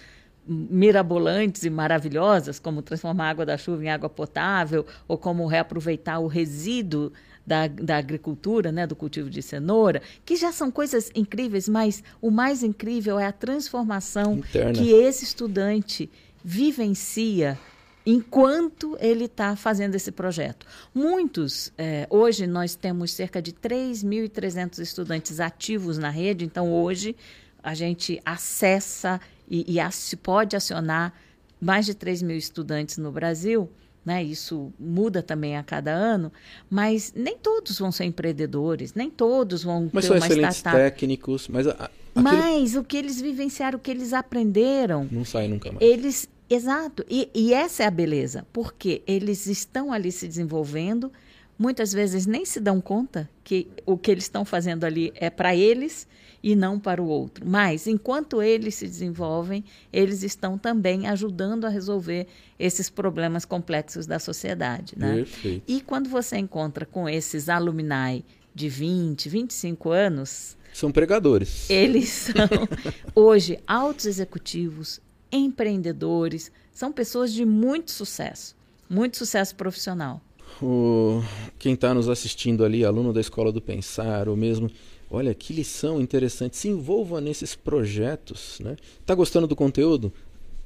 mirabolantes e maravilhosas, como transformar a água da chuva em água potável, ou como reaproveitar o resíduo da, da agricultura, né, do cultivo de cenoura, que já são coisas incríveis, mas o mais incrível é a transformação Interna. que esse estudante vivencia enquanto ele está fazendo esse projeto. Muitos, é, hoje nós temos cerca de 3.300 estudantes ativos na rede, então hoje a gente acessa e, e se pode acionar mais de 3 mil estudantes no Brasil, né? Isso muda também a cada ano, mas nem todos vão ser empreendedores, nem todos vão mas ter uma startup. técnicos, mas a, mas o que eles vivenciaram, o que eles aprenderam, não sai nunca mais. Eles, exato, e, e essa é a beleza, porque eles estão ali se desenvolvendo, muitas vezes nem se dão conta que o que eles estão fazendo ali é para eles e não para o outro. Mas, enquanto eles se desenvolvem, eles estão também ajudando a resolver esses problemas complexos da sociedade. Né? Perfeito. E quando você encontra com esses alumni de 20, 25 anos. São pregadores. Eles são, hoje, altos executivos, empreendedores, são pessoas de muito sucesso, muito sucesso profissional. O, quem está nos assistindo ali, aluno da Escola do Pensar, ou mesmo Olha que lição interessante. Se envolva nesses projetos. Né? Tá gostando do conteúdo?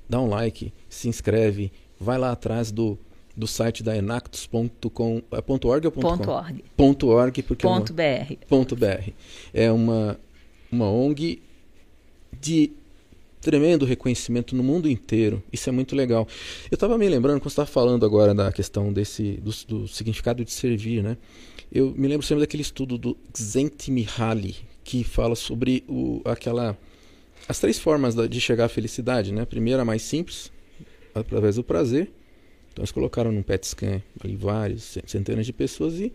Dá um like, se inscreve, vai lá atrás do, do site da enactus.com. É ponto .org ou ponto, ponto .org. Ponto .org porque ponto é uma, .br. Ponto .br. É uma, uma ONG de tremendo reconhecimento no mundo inteiro. Isso é muito legal. Eu estava me lembrando, quando você estava falando agora da questão desse do, do significado de servir, né? Eu me lembro sempre daquele estudo do Csikszentmihalyi, que fala sobre o, aquela as três formas de chegar à felicidade, né? A primeira, a mais simples, através do prazer. Então eles colocaram num PET scan ali vários, centenas de pessoas e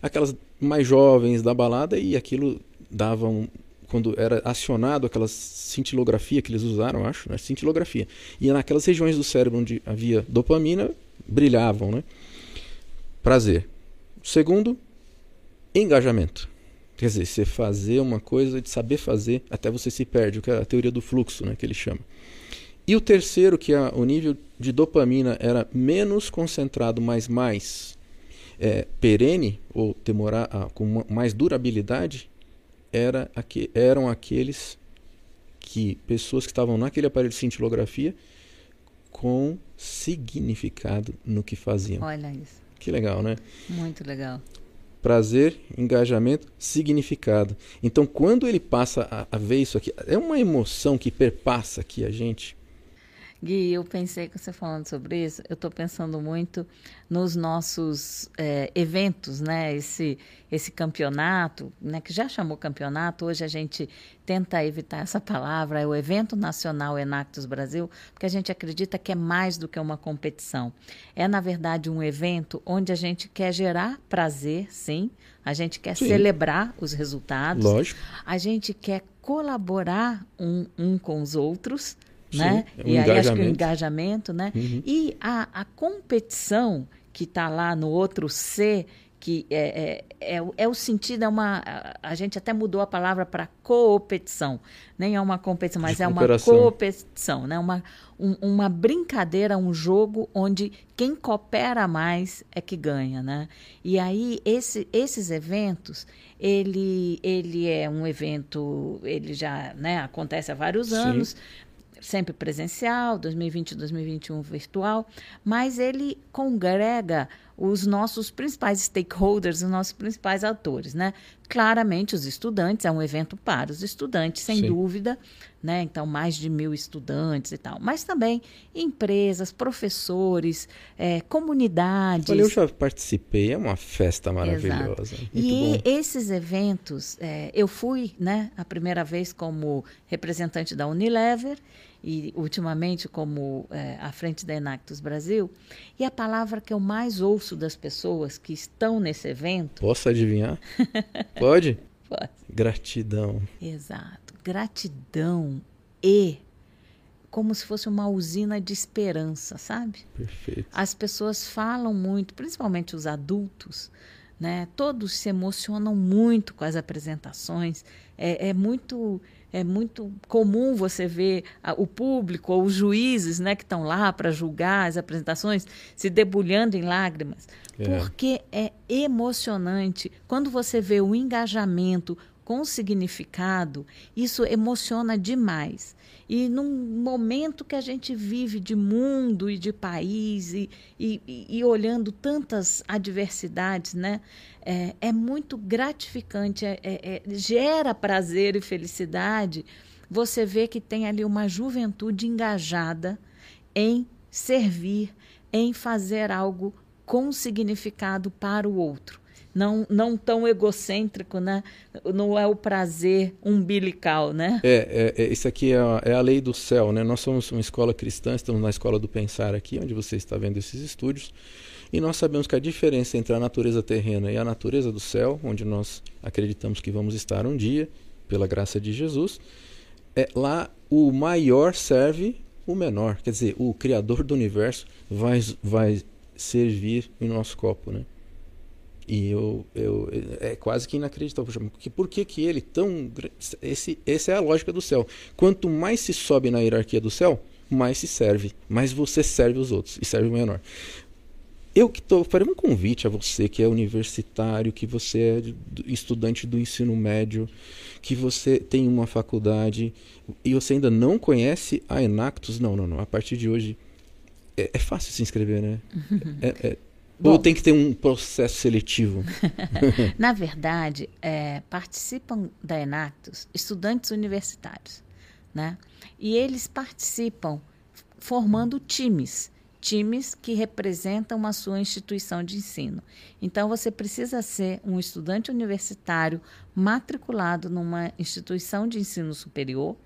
aquelas mais jovens da balada e aquilo dava um, quando era acionado aquela cintilografia que eles usaram, acho, né? cintilografia. E naquelas regiões do cérebro onde havia dopamina, brilhavam, né? Prazer. Segundo, engajamento. Quer dizer, você fazer uma coisa de saber fazer até você se perde, o que é a teoria do fluxo, né, que ele chama. E o terceiro, que é o nível de dopamina era menos concentrado, mas mais é, perene, ou demorar a, com mais durabilidade, era aqui, eram aqueles que pessoas que estavam naquele aparelho de cintilografia com significado no que faziam. Olha isso. Que legal, né? Muito legal prazer, engajamento, significado. Então, quando ele passa a, a, ver isso aqui, é uma emoção que perpassa aqui a gente. Gui, eu pensei que você falando sobre isso, eu estou pensando muito nos nossos é, eventos, né? Esse, esse campeonato, né? que já chamou campeonato, hoje a gente tenta evitar essa palavra, é o Evento Nacional Enactus Brasil, porque a gente acredita que é mais do que uma competição. É, na verdade, um evento onde a gente quer gerar prazer, sim, a gente quer sim. celebrar os resultados, Lógico. a gente quer colaborar um, um com os outros né? Sim, é um e aí acho que o engajamento, né? Uhum. E a, a competição que está lá no outro C, que é, é, é, é, o sentido, é uma. A gente até mudou a palavra para competição. Nem é uma competição, mas é uma competição, né? Uma, um, uma brincadeira, um jogo onde quem coopera mais é que ganha, né? E aí, esse, esses eventos, ele, ele é um evento, ele já né, acontece há vários anos, Sim sempre presencial, 2020 e 2021 virtual, mas ele congrega os nossos principais stakeholders, os nossos principais atores, né? Claramente, os estudantes, é um evento para os estudantes, sem Sim. dúvida, né? Então, mais de mil estudantes e tal. Mas também empresas, professores, é, comunidades. Olha, eu já participei, é uma festa maravilhosa. e bom. esses eventos, é, eu fui, né, a primeira vez como representante da Unilever e ultimamente como é, à frente da Enactus Brasil. E a palavra que eu mais ouço das pessoas que estão nesse evento. Posso adivinhar? Pode? Pode. Gratidão. Exato. Gratidão e como se fosse uma usina de esperança, sabe? Perfeito. As pessoas falam muito, principalmente os adultos, né? Todos se emocionam muito com as apresentações. É, é muito é muito comum você ver o público ou os juízes né, que estão lá para julgar as apresentações se debulhando em lágrimas, é. porque é emocionante. Quando você vê o engajamento com significado, isso emociona demais. E num momento que a gente vive de mundo e de país e, e, e olhando tantas adversidades, né? É, é muito gratificante, é, é, é gera prazer e felicidade você vê que tem ali uma juventude engajada em servir, em fazer algo com significado para o outro não, não tão egocêntrico, né? Não é o prazer umbilical, né? É, é, é isso aqui é a, é a, lei do céu, né? Nós somos uma escola cristã, estamos na escola do pensar aqui, onde você está vendo esses estúdios, e nós sabemos que a diferença entre a natureza terrena e a natureza do céu, onde nós acreditamos que vamos estar um dia, pela graça de Jesus, é lá o maior serve o menor, quer dizer, o criador do universo vai vai servir em nosso copo, né? E eu, eu, é quase que inacreditável. Porque por que, que ele tão. Esse, essa é a lógica do céu. Quanto mais se sobe na hierarquia do céu, mais se serve. Mais você serve os outros e serve o menor. Eu que estou. Farei um convite a você que é universitário, que você é estudante do ensino médio, que você tem uma faculdade e você ainda não conhece a Enactus. Não, não, não. A partir de hoje. É, é fácil se inscrever, né? É, é, Bom, Ou tem que ter um processo seletivo? Na verdade, é, participam da Enactus estudantes universitários, né? E eles participam formando times, times que representam a sua instituição de ensino. Então, você precisa ser um estudante universitário matriculado numa instituição de ensino superior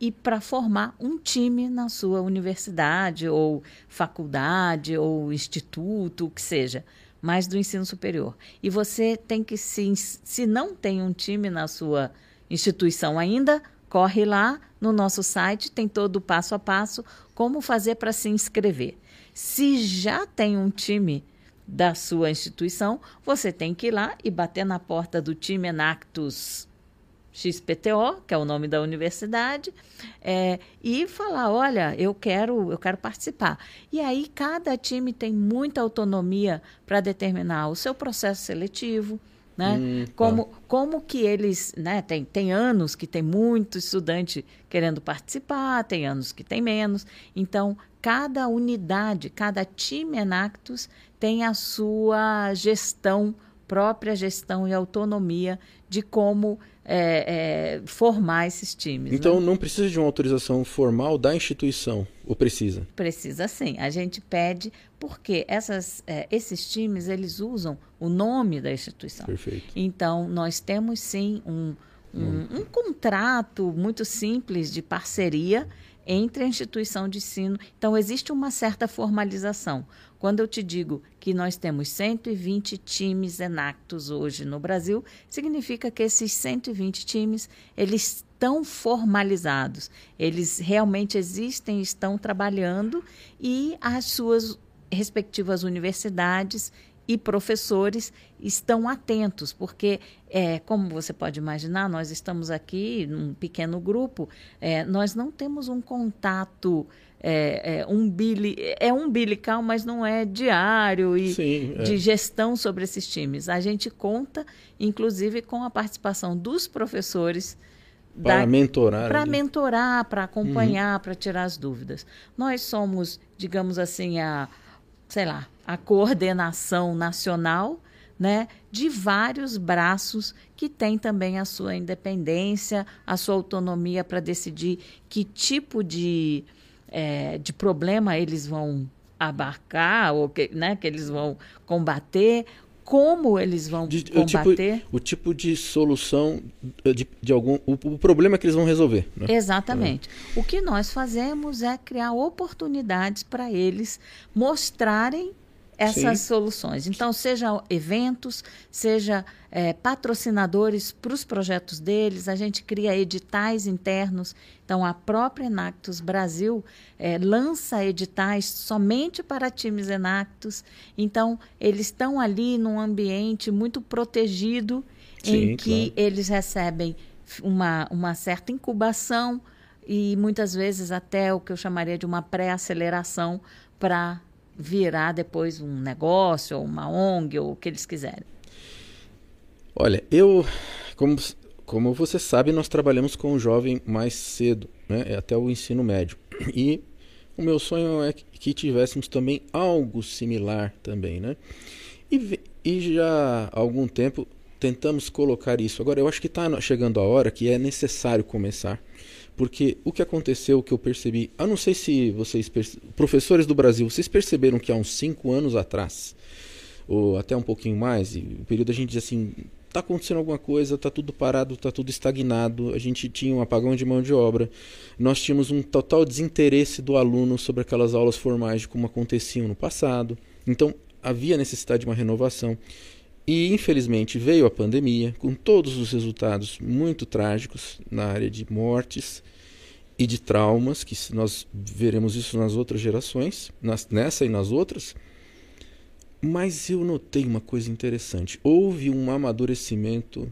e para formar um time na sua universidade ou faculdade ou instituto, o que seja, mas do ensino superior. E você tem que se se não tem um time na sua instituição ainda, corre lá no nosso site, tem todo o passo a passo como fazer para se inscrever. Se já tem um time da sua instituição, você tem que ir lá e bater na porta do time Enactus XPTO, que é o nome da universidade, é, e falar, olha, eu quero, eu quero participar. E aí cada time tem muita autonomia para determinar o seu processo seletivo, né? Hum, tá. como, como que eles, né? Tem, tem anos que tem muito estudante querendo participar, tem anos que tem menos. Então, cada unidade, cada time Enactus tem a sua gestão, própria gestão e autonomia de como é, é, formar esses times. Então né? não precisa de uma autorização formal da instituição, ou precisa? Precisa sim. A gente pede porque essas, é, esses times eles usam o nome da instituição. Perfeito. Então nós temos sim um, um, hum. um contrato muito simples de parceria entre a instituição de ensino. Então, existe uma certa formalização. Quando eu te digo que nós temos 120 times enactos hoje no Brasil, significa que esses 120 times, eles estão formalizados. Eles realmente existem, estão trabalhando e as suas respectivas universidades e professores estão atentos, porque, é, como você pode imaginar, nós estamos aqui num pequeno grupo, é, nós não temos um contato é, é, umbili, é umbilical, mas não é diário e Sim, é. de gestão sobre esses times. A gente conta, inclusive, com a participação dos professores. Para mentorar. Para mentorar, para acompanhar, uhum. para tirar as dúvidas. Nós somos, digamos assim, a sei lá, a coordenação nacional né, de vários braços que têm também a sua independência, a sua autonomia para decidir que tipo de, é, de problema eles vão abarcar ou que, né, que eles vão combater, como eles vão de, combater. O tipo, o tipo, de solução de, de algum. O, o, problema que eles vão resolver. Né? Exatamente. É. O que nós fazemos é criar oportunidades para eles mostrarem essas Sim. soluções. Então, seja eventos, seja é, patrocinadores para os projetos deles, a gente cria editais internos. Então, a própria Enactus Brasil é, lança editais somente para times Enactus. Então, eles estão ali num ambiente muito protegido, Sim, em que claro. eles recebem uma, uma certa incubação e muitas vezes até o que eu chamaria de uma pré-aceleração para virar depois um negócio, ou uma ONG, ou o que eles quiserem? Olha, eu, como, como você sabe, nós trabalhamos com o jovem mais cedo, né, é até o ensino médio. E o meu sonho é que tivéssemos também algo similar também, né? E, e já há algum tempo tentamos colocar isso. Agora, eu acho que está chegando a hora que é necessário começar porque o que aconteceu, o que eu percebi, eu não sei se vocês, professores do Brasil, vocês perceberam que há uns cinco anos atrás, ou até um pouquinho mais, e o período a gente diz assim, está acontecendo alguma coisa, está tudo parado, está tudo estagnado, a gente tinha um apagão de mão de obra, nós tínhamos um total desinteresse do aluno sobre aquelas aulas formais de como aconteciam no passado. Então havia necessidade de uma renovação. E infelizmente veio a pandemia, com todos os resultados muito trágicos na área de mortes e de traumas, que nós veremos isso nas outras gerações, nas, nessa e nas outras. Mas eu notei uma coisa interessante: houve um amadurecimento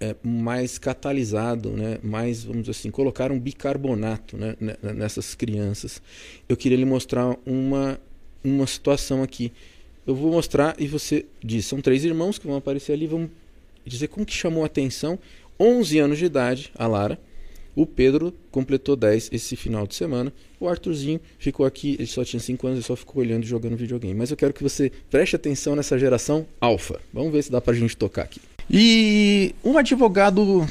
é, mais catalisado, né? mais, vamos dizer assim, colocaram bicarbonato né? nessas crianças. Eu queria lhe mostrar uma, uma situação aqui eu vou mostrar e você diz, são três irmãos que vão aparecer ali, vão dizer como que chamou a atenção. 11 anos de idade, a Lara. O Pedro completou 10 esse final de semana. O Arthurzinho ficou aqui, ele só tinha 5 anos e só ficou olhando e jogando videogame. Mas eu quero que você preste atenção nessa geração alfa. Vamos ver se dá pra gente tocar aqui. E um advogado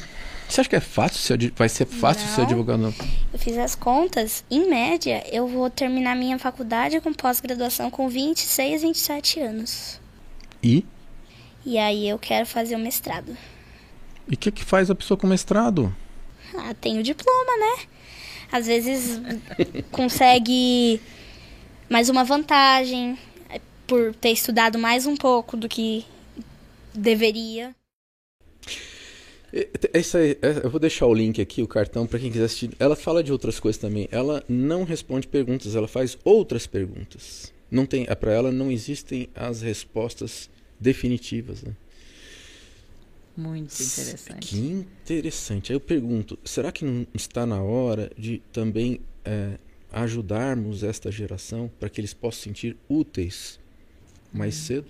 você acha que é fácil ser, vai ser fácil não, ser advogado? Não? Eu fiz as contas. Em média, eu vou terminar minha faculdade com pós-graduação com 26, 27 anos. E? E aí eu quero fazer o mestrado. E o que, que faz a pessoa com mestrado? Ah, tem o diploma, né? Às vezes consegue mais uma vantagem por ter estudado mais um pouco do que deveria. Essa, eu vou deixar o link aqui, o cartão, para quem quiser assistir. Ela fala de outras coisas também. Ela não responde perguntas, ela faz outras perguntas. Não tem, é, para ela não existem as respostas definitivas. Né? Muito interessante. Que interessante. Aí eu pergunto, será que não está na hora de também é, ajudarmos esta geração para que eles possam sentir úteis mais hum. cedo?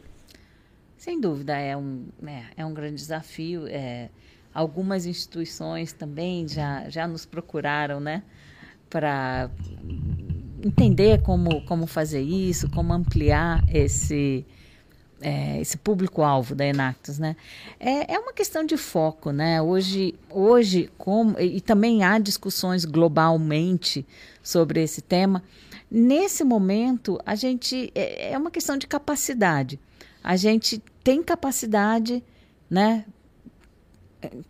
Sem dúvida, é um, é, é um grande desafio. É, Algumas instituições também já, já nos procuraram, né? Para entender como, como fazer isso, como ampliar esse, é, esse público-alvo da Enactus, né? É, é uma questão de foco, né? Hoje, hoje como, e também há discussões globalmente sobre esse tema. Nesse momento, a gente é, é uma questão de capacidade. A gente tem capacidade, né,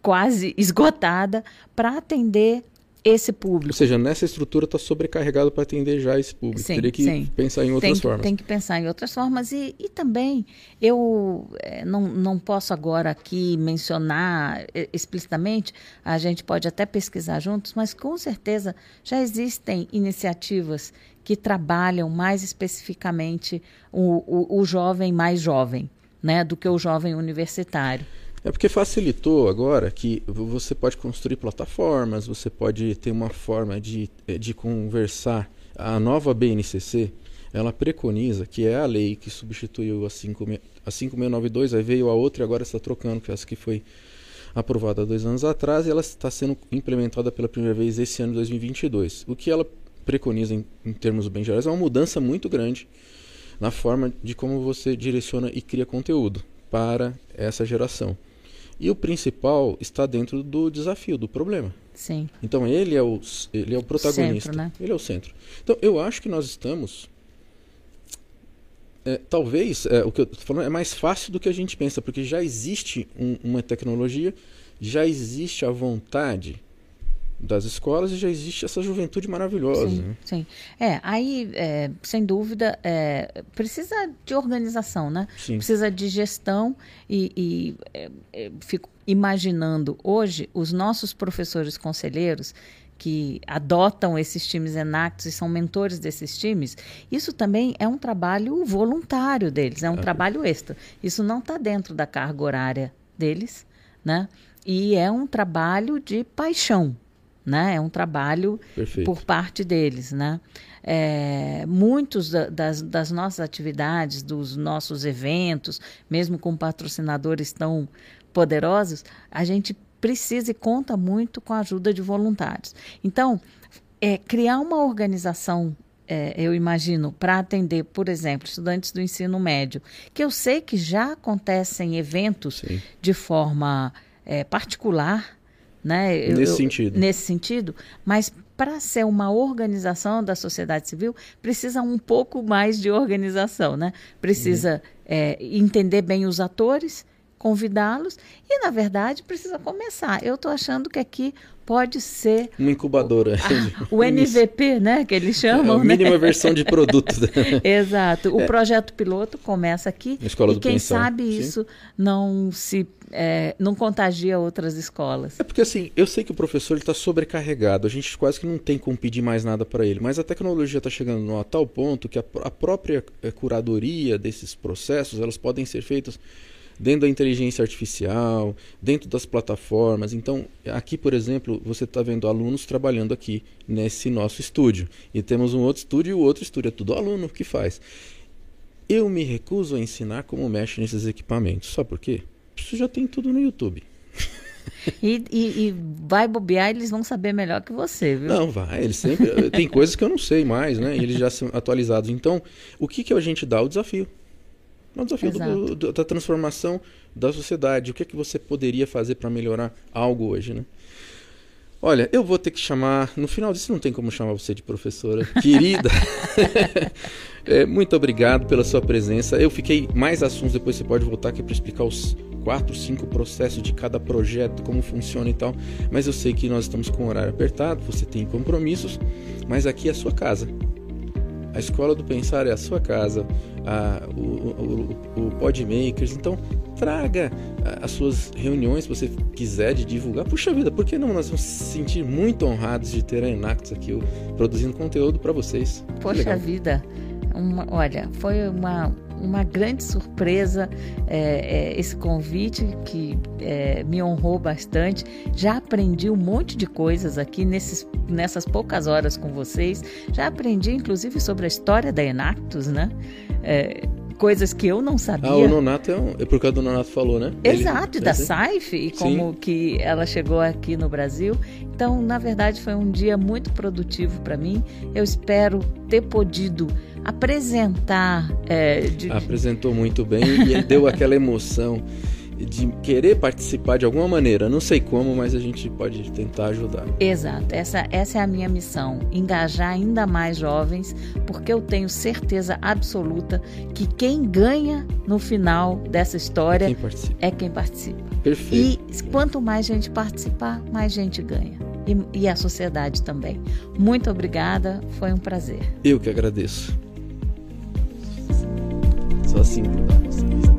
quase esgotada para atender esse público. Ou seja, nessa estrutura está sobrecarregado para atender já esse público. Sim, Teria que sim. pensar em outras tem, formas. Tem que pensar em outras formas. E, e também, eu é, não, não posso agora aqui mencionar é, explicitamente, a gente pode até pesquisar juntos, mas com certeza já existem iniciativas que trabalham mais especificamente o, o, o jovem mais jovem, né, do que o jovem universitário. É porque facilitou agora que você pode construir plataformas, você pode ter uma forma de, eh, de conversar. A nova BNCC, ela preconiza, que é a lei que substituiu a, 5, a 5692, aí veio a outra e agora está trocando, que é essa que foi aprovada dois anos atrás, e ela está sendo implementada pela primeira vez esse ano de 2022. O que ela preconiza em, em termos bem gerais é uma mudança muito grande na forma de como você direciona e cria conteúdo para essa geração. E o principal está dentro do desafio, do problema. Sim. Então ele é o, ele é o protagonista. Centro, né? Ele é o centro. Então eu acho que nós estamos. É, talvez é, o que eu estou falando é mais fácil do que a gente pensa, porque já existe um, uma tecnologia, já existe a vontade das escolas e já existe essa juventude maravilhosa. Sim, né? sim. É, aí, é, sem dúvida, é, precisa de organização, né? Sim. Precisa de gestão e, e é, é, fico imaginando hoje os nossos professores conselheiros que adotam esses times enactos e são mentores desses times, isso também é um trabalho voluntário deles, é um É. trabalho extra. Isso não está dentro da carga horária deles, né? E é um trabalho de paixão, né? É um trabalho Perfeito. por parte deles, né? É, muitos da- das, das nossas atividades, dos nossos eventos, mesmo com patrocinadores tão poderosos, a gente precisa e conta muito com a ajuda de voluntários. Então, é, criar uma organização, é, eu imagino, para atender, por exemplo, estudantes do ensino médio, que eu sei que já acontecem eventos Sim. de forma é, particular, né? Eu- Nesse eu- sentido. Nesse sentido, mas para ser uma organização da sociedade civil, precisa um pouco mais de organização, né? Precisa é, entender bem os atores, convidá-los e, na verdade, precisa começar. Eu estou achando que aqui pode ser Uma incubadora. o MVP, né? Que eles chamam, É, a né? mínima versão de produto. Exato. O projeto piloto começa aqui Na Escola e do quem Pensar, sabe sim. isso não se é, não contagia outras escolas. É porque assim, eu sei que o professor está sobrecarregado, a gente quase que não tem como pedir mais nada para ele, mas a tecnologia está chegando a tal ponto que a, a própria eh, curadoria desses processos, elas podem ser feitas dentro da inteligência artificial, dentro das plataformas. Então, aqui, por exemplo, você está vendo alunos trabalhando aqui nesse nosso estúdio. E temos um outro estúdio e o outro estúdio. É tudo aluno que faz. Eu me recuso a ensinar como mexe nesses equipamentos. Sabe por quê? Isso já tem tudo no YouTube. E, e, e vai bobear, eles vão saber melhor que você, viu? Não, vai. Eles sempre. tem coisas que eu não sei mais, né? E eles já são atualizados. Então, o que, que a gente dá? O desafio. É o desafio do- do- da transformação da sociedade. O que é que você poderia fazer para melhorar algo hoje, né? Olha, eu vou ter que chamar. No final disso, não tem como chamar você de professora querida. É, muito obrigado pela sua presença. Eu fiquei mais assuntos, depois você pode voltar aqui para explicar os quatro, cinco processos de cada projeto, como funciona e tal. Mas eu sei que nós estamos com o horário apertado, você tem compromissos, mas aqui é a sua casa. A escola do pensar é a sua casa, a, o, o, o, Podmakers. Então, traga as suas reuniões, se você quiser, de divulgar. Puxa vida, por que não? Nós vamos se sentir muito honrados de ter a Enactus aqui produzindo conteúdo para vocês. Poxa vida, uma- olha, foi uma, uma grande surpresa é, é, esse convite que é, me honrou bastante. Já aprendi um monte de coisas aqui nesses, nessas poucas horas com vocês. Já aprendi, inclusive, sobre a história da Enactus, né? É, coisas que eu não sabia. Ah, o Nonato é, um, é por causa do Nonato falou, né? Ele- Exato, é da assim? SAIF e como que ela chegou aqui no Brasil. Então, na verdade, foi um dia muito produtivo para mim. Eu espero ter podido apresentar. é, de- Apresentou muito bem e deu aquela emoção de querer participar de alguma maneira. Não sei como, mas a gente pode tentar ajudar. Exato, essa, essa é a minha missão: engajar ainda mais jovens, porque eu tenho certeza absoluta que quem ganha no final dessa história Quem é quem participa. Perfeito. E quanto mais gente participar, mais gente ganha. E, e a sociedade também. Muito obrigada, foi um prazer. Eu que agradeço. Só assim dar vocês.